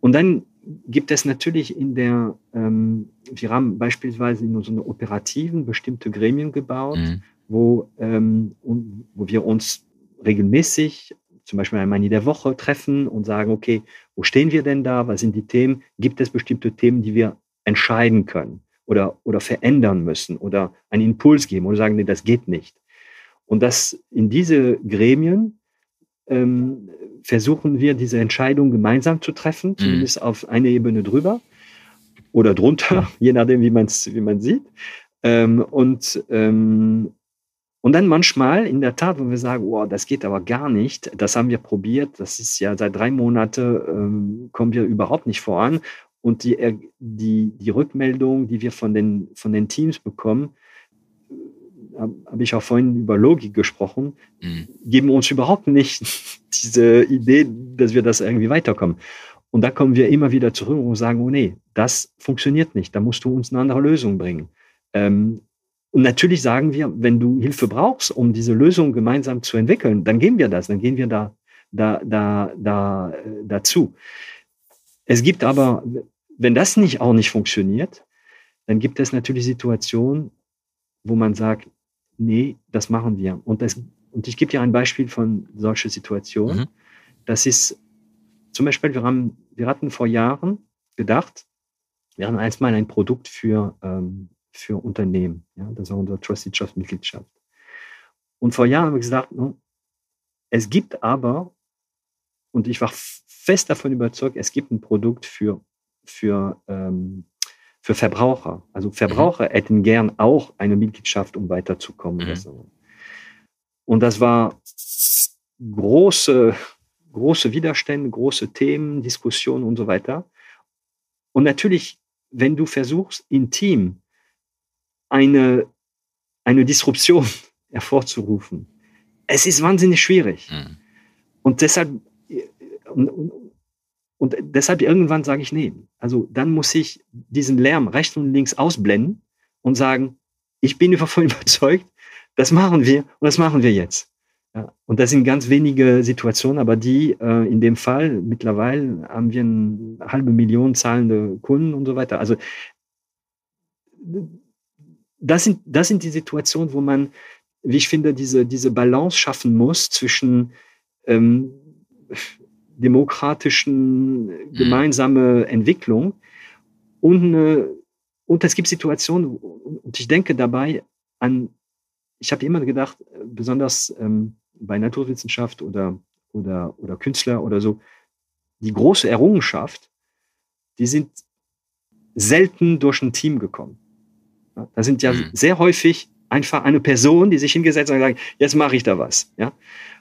Und dann gibt es natürlich in der, ähm, wir haben beispielsweise in unseren Operativen bestimmte Gremien gebaut, mhm. Wo, ähm, wo wir uns regelmäßig, zum Beispiel einmal in der Woche treffen und sagen, okay, wo stehen wir denn da? Was sind die Themen? Gibt es bestimmte Themen, die wir entscheiden können oder, oder verändern müssen oder einen Impuls geben oder sagen, nee, das geht nicht. Und das in diese Gremien ähm, versuchen wir, diese Entscheidung gemeinsam zu treffen, mhm. zumindest auf eine Ebene drüber oder drunter, je nachdem, wie man es wie man sieht. Ähm, und, ähm, und dann manchmal in der Tat, wo wir sagen, oh, das geht aber gar nicht, das haben wir probiert, das ist ja seit drei Monaten, ähm, kommen wir überhaupt nicht voran. Und die, die, die Rückmeldung, die wir von den, von den Teams bekommen, habe ich auch vorhin über Logik gesprochen, mhm. geben uns überhaupt nicht diese Idee, dass wir das irgendwie weiterkommen. Und da kommen wir immer wieder zurück und sagen, oh nee, das funktioniert nicht, da musst du uns eine andere Lösung bringen. Ähm, und natürlich sagen wir, wenn du Hilfe brauchst, um diese Lösung gemeinsam zu entwickeln, dann gehen wir das, dann gehen wir da, da, da, da, äh, dazu. Es gibt aber, wenn das nicht auch nicht funktioniert, dann gibt es natürlich Situationen, wo man sagt, nee, das machen wir. Und, das, und ich gebe dir ein Beispiel von solcher Situation. Mhm. Das ist zum Beispiel, wir, haben, wir hatten vor Jahren gedacht, wir haben einmal ein Produkt für, ähm, für Unternehmen. Ja, das war unsere Trusted Trust Mitgliedschaft. Und vor Jahren haben wir gesagt, es gibt aber, und ich war fest davon überzeugt, es gibt ein Produkt für, für ähm, für Verbraucher. Also mhm. Verbraucher mhm. hätten gern auch eine Mitgliedschaft, um weiterzukommen. Mhm. So. Und das war große, große Widerstände, große Themen, Diskussionen und so weiter. Und natürlich, wenn du versuchst, im Team eine, eine Disruption hervorzurufen, es ist wahnsinnig schwierig. Mhm. Und deshalb, und, und, und deshalb irgendwann sage ich, nee, also dann muss ich diesen Lärm rechts und links ausblenden und sagen, ich bin davon überzeugt, das machen wir und das machen wir jetzt. Ja, und das sind ganz wenige Situationen, aber die äh, in dem Fall mittlerweile haben wir eine halbe Million zahlende Kunden und so weiter. Also das sind, das sind die Situationen, wo man, wie ich finde, diese, diese Balance schaffen muss zwischen ähm, demokratischen mhm. gemeinsame Entwicklung. Und, eine, und es gibt Situationen, und ich denke dabei an, ich habe immer gedacht, besonders ähm, bei Naturwissenschaft oder, oder, oder Künstler oder so, die große Errungenschaft, die sind selten durch ein Team gekommen. Da sind ja mhm. sehr häufig einfach eine Person, die sich hingesetzt hat und sagt, jetzt mache ich da was. Ja?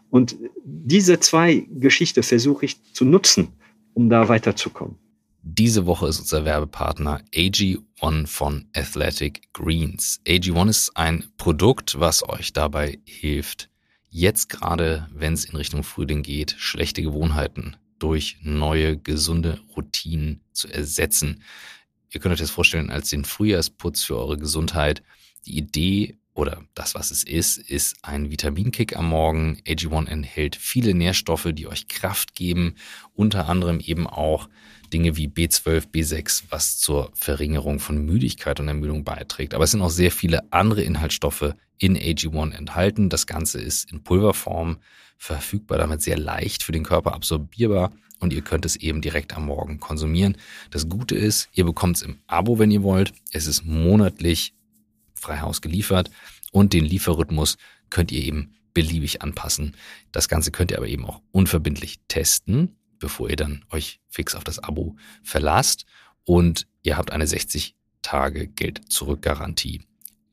Und diese zwei Geschichten versuche ich zu nutzen, um da weiterzukommen. Diese Woche ist unser Werbepartner AG1 von Athletic Greens. AG1 ist ein Produkt, was euch dabei hilft, jetzt gerade, wenn es in Richtung Frühling geht, schlechte Gewohnheiten durch neue, gesunde Routinen zu ersetzen. Ihr könnt euch das vorstellen als den Frühjahrsputz für eure Gesundheit. Die Idee oder das, was es ist, ist ein Vitaminkick am Morgen. AG1 enthält viele Nährstoffe, die euch Kraft geben, unter anderem eben auch Dinge wie B12, B6, was zur Verringerung von Müdigkeit und Ermüdung beiträgt. Aber es sind auch sehr viele andere Inhaltsstoffe in AG1 enthalten. Das Ganze ist in Pulverform verfügbar, damit sehr leicht für den Körper absorbierbar und ihr könnt es eben direkt am Morgen konsumieren. Das Gute ist, ihr bekommt es im Abo, wenn ihr wollt. Es ist monatlich frei Haus geliefert und den Lieferrhythmus könnt ihr eben beliebig anpassen. Das Ganze könnt ihr aber eben auch unverbindlich testen, bevor ihr dann euch fix auf das Abo verlasst und ihr habt eine 60 Tage Geld zurück Garantie.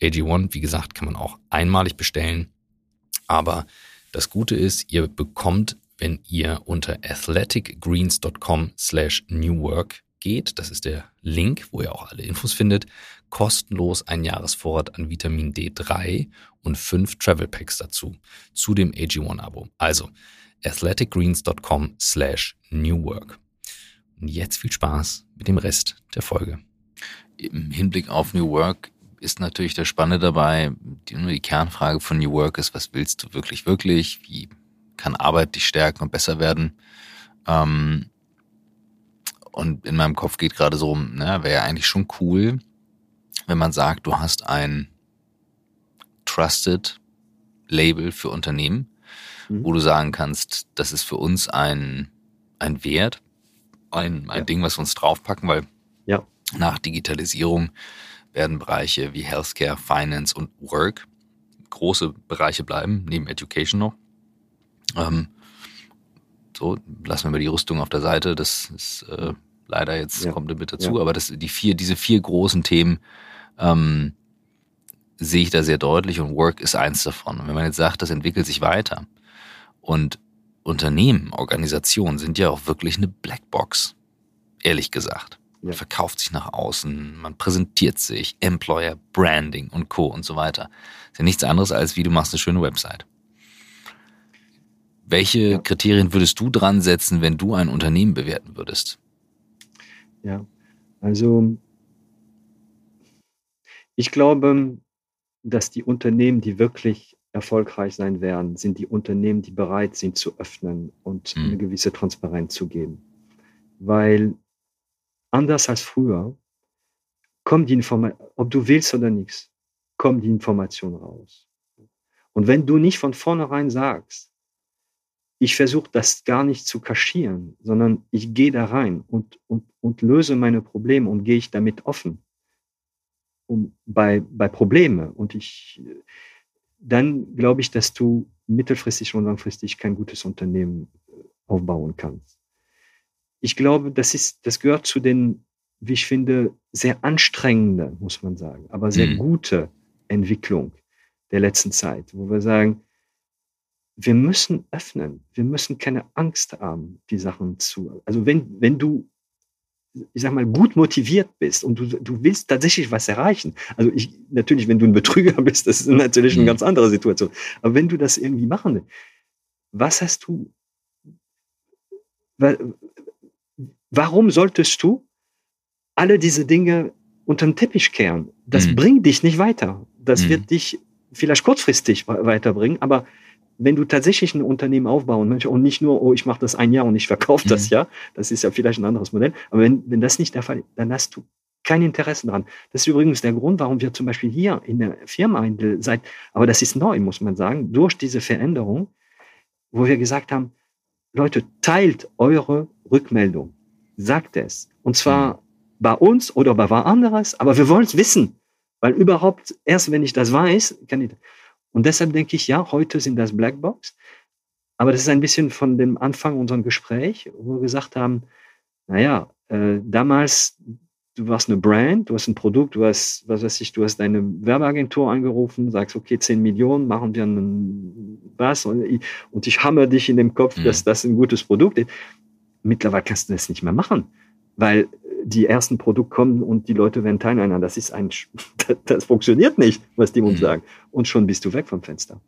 AG1, wie gesagt, kann man auch einmalig bestellen, aber das Gute ist, ihr bekommt, wenn ihr unter athleticgreens.com slash newwork geht, das ist der Link, wo ihr auch alle Infos findet, kostenlos ein Jahresvorrat an Vitamin D3 und fünf Travel Packs dazu, zu dem AG1-Abo. Also athleticgreens.com slash newwork. Und jetzt viel Spaß mit dem Rest der Folge. Im Hinblick auf New Work ist natürlich das Spannende dabei, die, die Kernfrage von New Work ist, was willst du wirklich, wirklich? Wie kann Arbeit dich stärken und besser werden? Ähm, und in meinem Kopf geht gerade so, ne, wäre ja eigentlich schon cool, wenn man sagt, du hast ein Trusted Label für Unternehmen, mhm. wo du sagen kannst, das ist für uns ein, ein Wert, ein, ein ja. Ding, was wir uns draufpacken, weil ja. nach Digitalisierung werden Bereiche wie Healthcare, Finance und Work große Bereiche bleiben, neben Education noch. Ähm, so, lassen wir mal die Rüstung auf der Seite, das ist äh, leider jetzt, ja. kommt mit dazu, ja. aber das, die vier, diese vier großen Themen ähm, sehe ich da sehr deutlich und Work ist eins davon. Und wenn man jetzt sagt, das entwickelt sich weiter und Unternehmen, Organisationen sind ja auch wirklich eine Blackbox, ehrlich gesagt. Man ja. verkauft sich nach außen, man präsentiert sich, Employer, Branding und Co. und so weiter. Ist ja nichts anderes als wie du machst eine schöne Website. Welche. Kriterien würdest du dran setzen, wenn du ein Unternehmen bewerten würdest? Ja, also ich glaube, dass die Unternehmen, die wirklich erfolgreich sein werden, sind die Unternehmen, die bereit sind zu öffnen und mhm. eine gewisse Transparenz zu geben. Weil anders als früher kommt die Information, ob du willst oder nichts, kommt die Information raus. Und wenn du nicht von vornherein sagst, ich versuche das gar nicht zu kaschieren, sondern ich gehe da rein und, und, und löse meine Probleme und gehe ich damit offen um, bei, bei Probleme. Und ich, dann glaube ich, dass du mittelfristig und langfristig kein gutes Unternehmen äh, aufbauen kannst. Ich glaube, das ist, das gehört zu den, wie ich finde, sehr anstrengende, muss man sagen, aber sehr mhm. gute Entwicklung der letzten Zeit, wo wir sagen, wir müssen öffnen. Wir müssen keine Angst haben, die Sachen zu. Also wenn, wenn du, ich sag mal, gut motiviert bist und du, du willst tatsächlich was erreichen. Also ich, natürlich, wenn du ein Betrüger bist, das ist natürlich eine mhm. ganz andere Situation. Aber wenn du das irgendwie machen willst, was hast du, warum solltest du alle diese Dinge unter den Teppich kehren? Das mhm. bringt dich nicht weiter. Das mhm. wird dich vielleicht kurzfristig weiterbringen, aber wenn du tatsächlich ein Unternehmen aufbauen möchtest und nicht nur, oh, ich mache das ein Jahr und ich verkaufe mhm. das ja, das ist ja vielleicht ein anderes Modell, aber wenn, wenn das nicht der Fall ist, dann hast du kein Interesse dran. Das ist übrigens der Grund, warum wir zum Beispiel hier in der Firma seit, aber das ist neu, muss man sagen, durch diese Veränderung, wo wir gesagt haben, Leute, teilt eure Rückmeldung, sagt es. Und zwar mhm. bei uns oder bei was anderes, aber wir wollen es wissen. Weil überhaupt, erst wenn ich das weiß, kann ich, und deshalb denke ich, ja, heute sind das Blackbox. Aber das ist ein bisschen von dem Anfang unserem Gespräch, wo wir gesagt haben, naja, äh, damals, du warst eine Brand, du hast ein Produkt, du hast, was weiß ich, du hast deine Werbeagentur angerufen, sagst, okay, 10 Millionen, machen wir einen, was, und ich, und ich hammer dich in dem Kopf, mhm. dass das ein gutes Produkt ist. Mittlerweile kannst du das nicht mehr machen, weil die ersten Produkte kommen und die Leute werden teilnehmen. Das ist ein, das funktioniert nicht, was die uns mhm. sagen. Und schon bist du weg vom Fenster.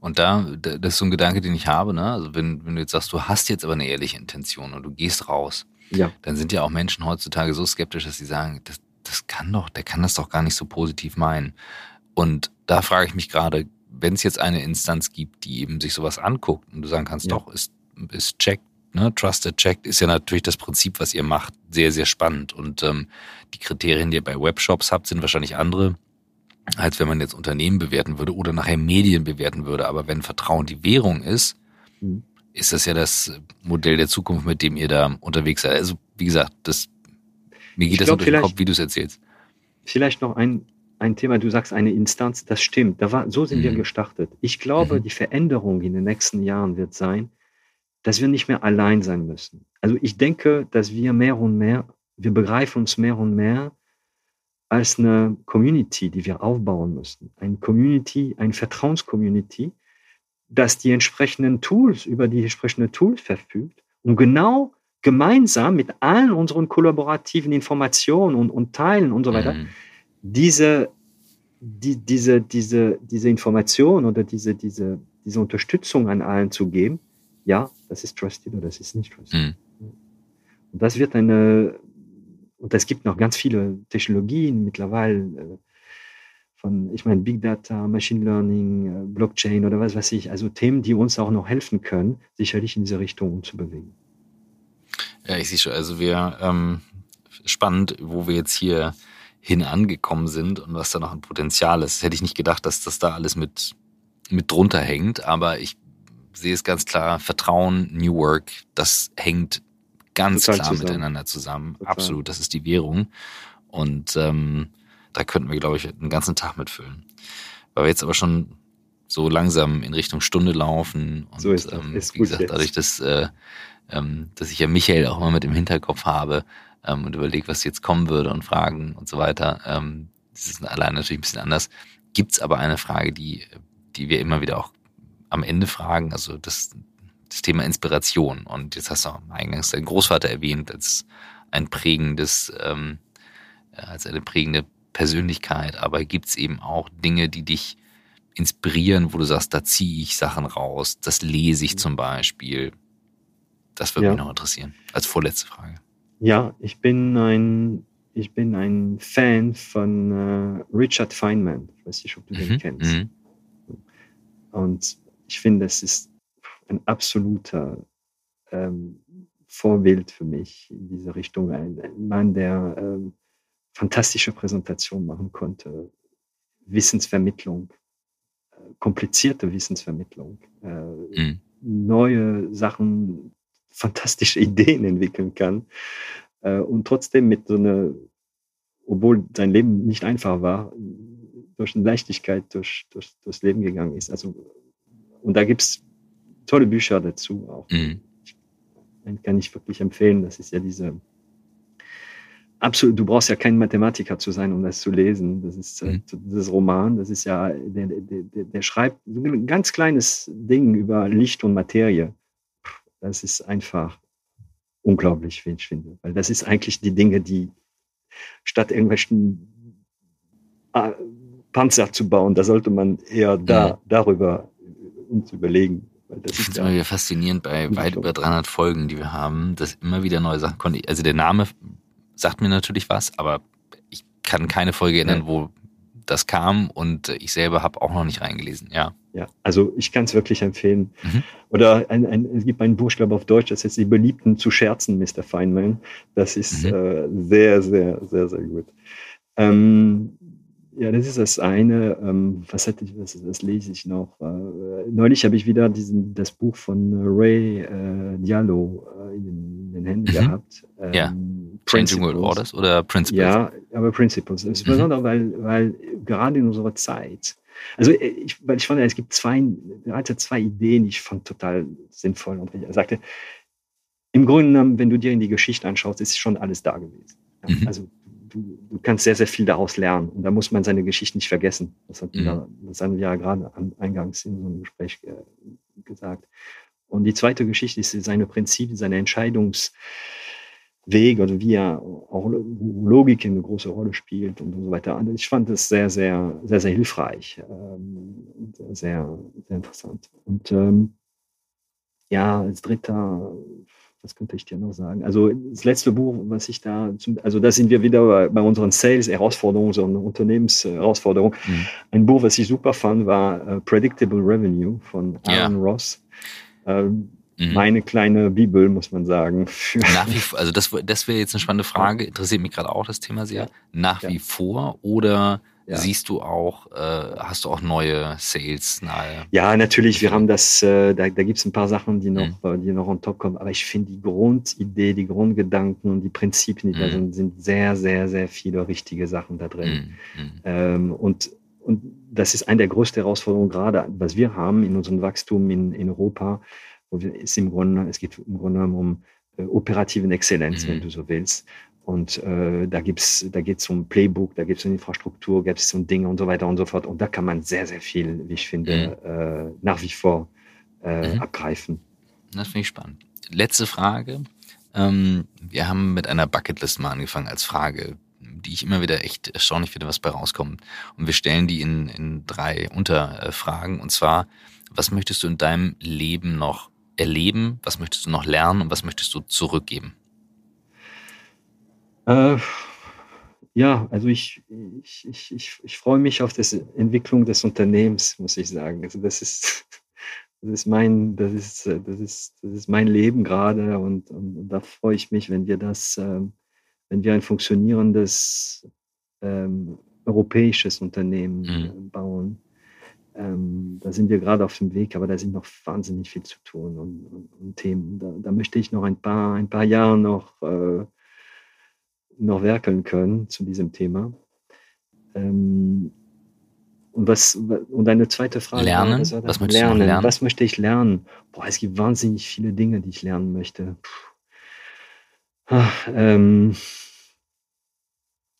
Und da, das ist so ein Gedanke, den ich habe, ne? Also wenn, wenn du jetzt sagst, du hast jetzt aber eine ehrliche Intention und du gehst raus, ja. dann sind ja auch Menschen heutzutage so skeptisch, dass sie sagen, das, das kann doch, der kann das doch gar nicht so positiv meinen. Und da frage ich mich gerade, wenn es jetzt eine Instanz gibt, die eben sich sowas anguckt und du sagen kannst, ja. doch, ist, ist check, ne, Trusted Checked ist ja natürlich das Prinzip, was ihr macht, sehr, sehr spannend. Und ähm, die Kriterien, die ihr bei Webshops habt, sind wahrscheinlich andere, als wenn man jetzt Unternehmen bewerten würde oder nachher Medien bewerten würde. Aber wenn Vertrauen die Währung ist, mhm. ist das ja das Modell der Zukunft, mit dem ihr da unterwegs seid. Also, wie gesagt, das, mir geht ich das glaub, durch den Kopf, wie du es erzählst. Vielleicht noch ein, ein Thema, du sagst eine Instanz, das stimmt. Da war, so sind mhm. wir gestartet. Ich glaube, mhm. die Veränderung in den nächsten Jahren wird sein, dass wir nicht mehr allein sein müssen. Also ich denke, dass wir mehr und mehr, wir begreifen uns mehr und mehr als eine Community, die wir aufbauen müssen. Eine Community, eine Vertrauenscommunity, dass die entsprechenden Tools, über die entsprechenden Tools verfügt und genau gemeinsam mit allen unseren kollaborativen Informationen und, und Teilen und so weiter, mhm. diese, die, diese, diese, diese Information oder diese, diese, diese Unterstützung an allen zu geben, ja, das ist trusted oder das ist nicht trusted. Mhm. Und das wird eine, und es gibt noch ganz viele Technologien mittlerweile äh, von, ich meine, Big Data, Machine Learning, äh, Blockchain oder was weiß ich, also Themen, die uns auch noch helfen können, sicherlich in diese Richtung umzubewegen. Ja, ich sehe schon, also wir, ähm, spannend, wo wir jetzt hier hin angekommen sind und was da noch ein Potenzial ist. Das hätte ich nicht gedacht, dass das da alles mit, mit drunter hängt, aber ich sehe es ganz klar, Vertrauen, New Work, das hängt ganz Total klar zusammen. miteinander zusammen. Total. Absolut, das ist die Währung. Und ähm, da könnten wir, glaube ich, einen ganzen Tag mitfüllen. Weil wir jetzt aber schon so langsam in Richtung Stunde laufen. Und so ist das. Ähm, ist wie gesagt, jetzt. dadurch, dass, äh, ähm, dass ich ja Michael auch immer mit im Hinterkopf habe ähm, und überlege, was jetzt kommen würde und Fragen und so weiter. Ähm, das ist allein natürlich ein bisschen anders. Gibt es aber eine Frage, die, die wir immer wieder auch am Ende fragen, also das, das Thema Inspiration. Und jetzt hast du auch eingangs deinen Großvater erwähnt als ein prägendes, ähm, als eine prägende Persönlichkeit, aber gibt es eben auch Dinge, die dich inspirieren, wo du sagst, da ziehe ich Sachen raus, das lese ich mhm. zum Beispiel. Das würde ja. mich noch interessieren, als vorletzte Frage. Ja, ich bin ein, ich bin ein Fan von äh, Richard Feynman. Ich weiß nicht, ob du mhm. den kennst. Mhm. Und ich finde, es ist ein absoluter ähm, Vorbild für mich in diese Richtung. Ein, ein Mann, der ähm, fantastische Präsentation machen konnte, Wissensvermittlung, äh, komplizierte Wissensvermittlung, äh, mhm. neue Sachen, fantastische Ideen entwickeln kann äh, und trotzdem mit so einer, obwohl sein Leben nicht einfach war, durch eine Leichtigkeit durch, durch, durchs Leben gegangen ist. Also, und da gibt's tolle Bücher dazu auch. Mhm. Kann ich wirklich empfehlen. Das ist ja diese absolut, du brauchst ja kein Mathematiker zu sein, um das zu lesen. Das ist äh, mhm. das Roman, das ist ja, der, der, der schreibt ein ganz kleines Ding über Licht und Materie. Das ist einfach unglaublich, wie ich finde. Weil das ist eigentlich die Dinge, die statt irgendwelchen äh, Panzer zu bauen, da sollte man eher da, mhm. darüber uns überlegen. Das ist immer wieder faszinierend bei weit über 300 Folgen, die wir haben, dass immer wieder neue Sachen kommen. Also der Name sagt mir natürlich was, aber ich kann keine Folge erinnern, ja. wo das kam und ich selber habe auch noch nicht reingelesen, ja. Ja, also ich kann es wirklich empfehlen. Mhm. Oder ein, ein, es gibt ein Buch, ich glaube auf Deutsch, das heißt Die Beliebten zu scherzen, Mr. Feynman. Das ist mhm. äh, sehr, sehr, sehr, sehr gut. Ähm, ja, das ist das eine. Ähm, was hätte ich, was, das lese ich noch. Äh, neulich habe ich wieder diesen, das Buch von Ray äh, Diallo äh, in, den Händen mhm. gehabt. Ähm, ja. Changing World Orders oder Principles? Ja, aber Principles. Das ist mhm. besonders, weil, weil gerade in unserer Zeit, also ich, weil ich fand, es gibt zwei, zwei Ideen, die ich fand total sinnvoll. Und er sagte, im Grunde genommen, wenn du dir in die Geschichte anschaust, ist schon alles da gewesen. Ja, mhm. Also du, du kannst sehr, sehr viel daraus lernen. Und da muss man seine Geschichte nicht vergessen. Das hat mhm. da, das haben wir ja gerade eingangs in so einem Gespräch äh, gesagt. Und die zweite Geschichte ist seine Prinzipien, seine Entscheidungswege oder wie er auch Logik eine große Rolle spielt und so weiter. Ich fand das sehr, sehr, sehr, sehr hilfreich, ähm, sehr, sehr interessant. Und ähm, ja, als dritter was könnte ich dir noch sagen? Also das letzte Buch, was ich da, zum, also da sind wir wieder bei, unseren Sales-Herausforderungen, so eine Unternehmensherausforderung. Mhm. Ein Buch, was ich super fand, war uh, Predictable Revenue von Aaron ja. Ross. Ähm, mhm. Meine kleine Bibel, muss man sagen. Nach wie vor, also das, das wäre jetzt eine spannende Frage, interessiert mich gerade auch das Thema sehr. Ja. Nach ja. wie vor oder ja. Siehst du auch, äh, hast du auch neue Sales nahe? Ja, natürlich. Wir haben das, äh, da, da gibt es ein paar Sachen, die noch, mhm. die noch on top kommen. Aber ich finde die Grundidee, die Grundgedanken und die Prinzipien, die mhm. da sind, sind sehr, sehr, sehr viele richtige Sachen da drin. Mhm. mhm. Ähm, und, und das ist eine der größten Herausforderungen gerade, was wir haben in unserem Wachstum in, in Europa. Wo wir, ist im Grunde, es geht im Grunde um äh, operativen Exzellenz, wenn mhm. du so willst. Und äh, da gibt's, da geht's um Playbook, da geht's um Infrastruktur, gibt es um Dinge und so weiter und so fort. Und da kann man sehr, sehr viel, wie ich finde, mhm. äh, nach wie vor äh, mhm. abgreifen. Das finde ich spannend. Letzte Frage. Ähm, wir haben mit einer Bucketlist mal angefangen als Frage, die ich immer wieder echt erstaunlich finde, was bei rauskommt. Und wir stellen die in, in drei Unterfragen. Und zwar, was möchtest du in deinem Leben noch erleben, was möchtest du noch lernen und was möchtest du zurückgeben? Äh, ja, also ich, ich, ich, ich, ich freue mich auf die Entwicklung des Unternehmens, muss ich sagen. Also das ist, das ist mein, das ist, das ist, das ist mein Leben gerade und, und, und da freue ich mich, wenn wir das, ähm, wenn wir ein funktionierendes ähm, europäisches Unternehmen mhm. bauen. Ähm, da sind wir gerade auf dem Weg, aber da sind noch wahnsinnig viel zu tun und, und, und Themen. Da, da, möchte ich noch ein paar, ein paar Jahre noch, äh, noch werkeln können zu diesem Thema. Ähm, und was und eine zweite Frage lernen? was, was möchtest lernen. du lernen. was möchte ich lernen? Boah es gibt wahnsinnig viele Dinge die ich lernen möchte. Ach, ähm,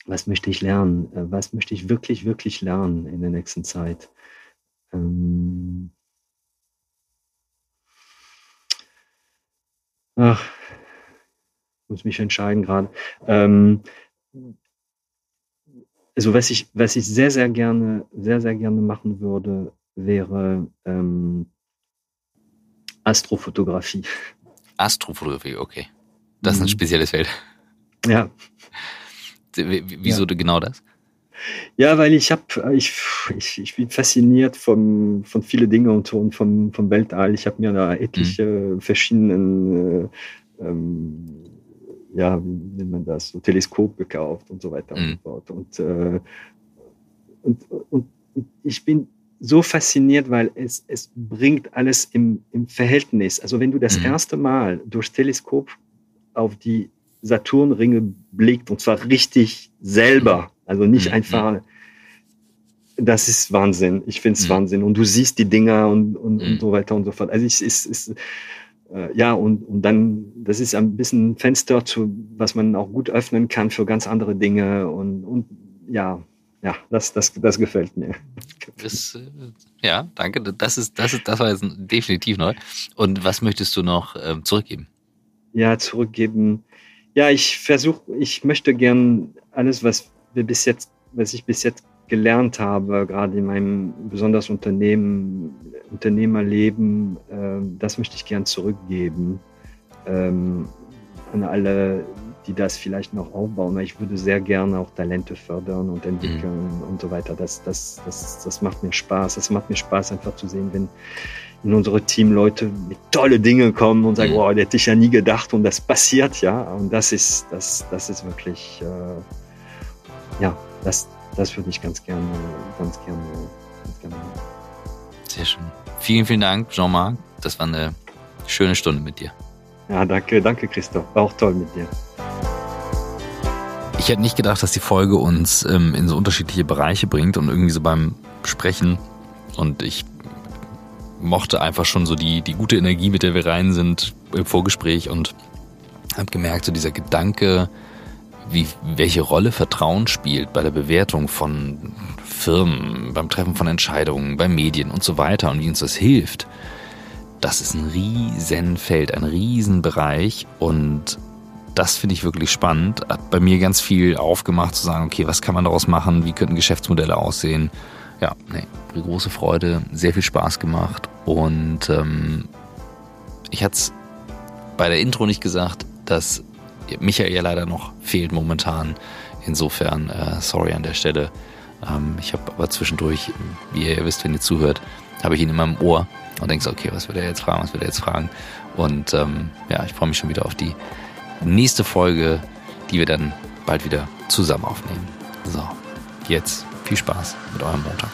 was möchte ich lernen? Äh, was möchte ich wirklich wirklich lernen in der nächsten Zeit? Ähm, ach, muss mich entscheiden gerade ähm, also was ich, was ich sehr, sehr gerne, sehr, sehr gerne machen würde, wäre ähm, Astrofotografie. Astrofotografie, okay. Das ist ein mhm. spezielles Feld. Ja. Wieso ja. genau das? Ja, weil ich habe, ich, ich, ich bin fasziniert von, von viele Dinge und, und vom, vom Weltall. Ich habe mir da etliche mhm. verschiedenen äh, ähm, ja, wie nennt man das, so Teleskop gekauft und so weiter mhm. und so fort. Und, äh, und, und, und, ich bin so fasziniert, weil es, es bringt alles im, im Verhältnis. Also wenn du das mhm. erste Mal durch Teleskop auf die Saturnringe blickt, und zwar richtig selber, also nicht mhm. einfach, das ist Wahnsinn. Ich finde es mhm. Wahnsinn. Und du siehst die Dinger und, und, und mhm. so weiter und so fort. Also es ist, ist äh, ja, und, und dann, das ist ein bisschen ein Fenster, zu, was man auch gut öffnen kann für ganz andere Dinge. Und, und ja, ja, das, das, das gefällt mir. Das, äh, ja, danke. Das ist, das ist, das war jetzt definitiv neu. Und was möchtest du noch ähm, zurückgeben? Ja, zurückgeben. Ja, ich versuche, ich möchte gern alles, was wir bis jetzt, was ich bis jetzt gelernt habe, gerade in meinem besonders Unternehmen, Unternehmerleben, äh, das möchte ich gern zurückgeben ähm, an alle, die das vielleicht noch aufbauen. Ich würde sehr gerne auch Talente fördern und entwickeln mhm. und so weiter. Das, das, das, das macht mir Spaß. Es macht mir Spaß, einfach zu sehen, wenn in unsere Team Leute mit tolle Dinge kommen und sagen, mhm. wow, der hätte ich ja nie gedacht und das passiert, ja. Und das ist, das, das ist wirklich, äh, ja, das, das würde ich ganz gerne, ganz gerne, ganz gerne machen. Sehr schön. Vielen, vielen Dank, Jean-Marc. Das war eine schöne Stunde mit dir. Ja, danke, danke, Christoph. War auch toll mit dir. Ich hätte nicht gedacht, dass die Folge uns ähm, in so unterschiedliche Bereiche bringt und irgendwie so beim Sprechen. Und ich mochte einfach schon so die, die gute Energie, mit der wir rein sind im Vorgespräch und habe gemerkt, so dieser Gedanke, wie, welche Rolle Vertrauen spielt bei der Bewertung von Firmen, beim Treffen von Entscheidungen, bei Medien und so weiter und wie uns das hilft, das ist ein Riesenfeld, ein Riesenbereich und das finde ich wirklich spannend. Hat bei mir ganz viel aufgemacht zu sagen, okay, was kann man daraus machen, wie könnten Geschäftsmodelle aussehen. Ja, nee, große Freude, sehr viel Spaß gemacht und ähm, ich hatte es bei der Intro nicht gesagt, dass Michael ja leider noch fehlt momentan. Insofern, äh, sorry an der Stelle. Ähm, ich habe aber zwischendurch, wie ihr wisst, wenn ihr zuhört, habe ich ihn immer im Ohr und denke so, okay, was will er jetzt fragen, was will er jetzt fragen? Und ähm, ja, ich freue mich schon wieder auf die nächste Folge, die wir dann bald wieder zusammen aufnehmen. So, jetzt viel Spaß mit eurem Montag.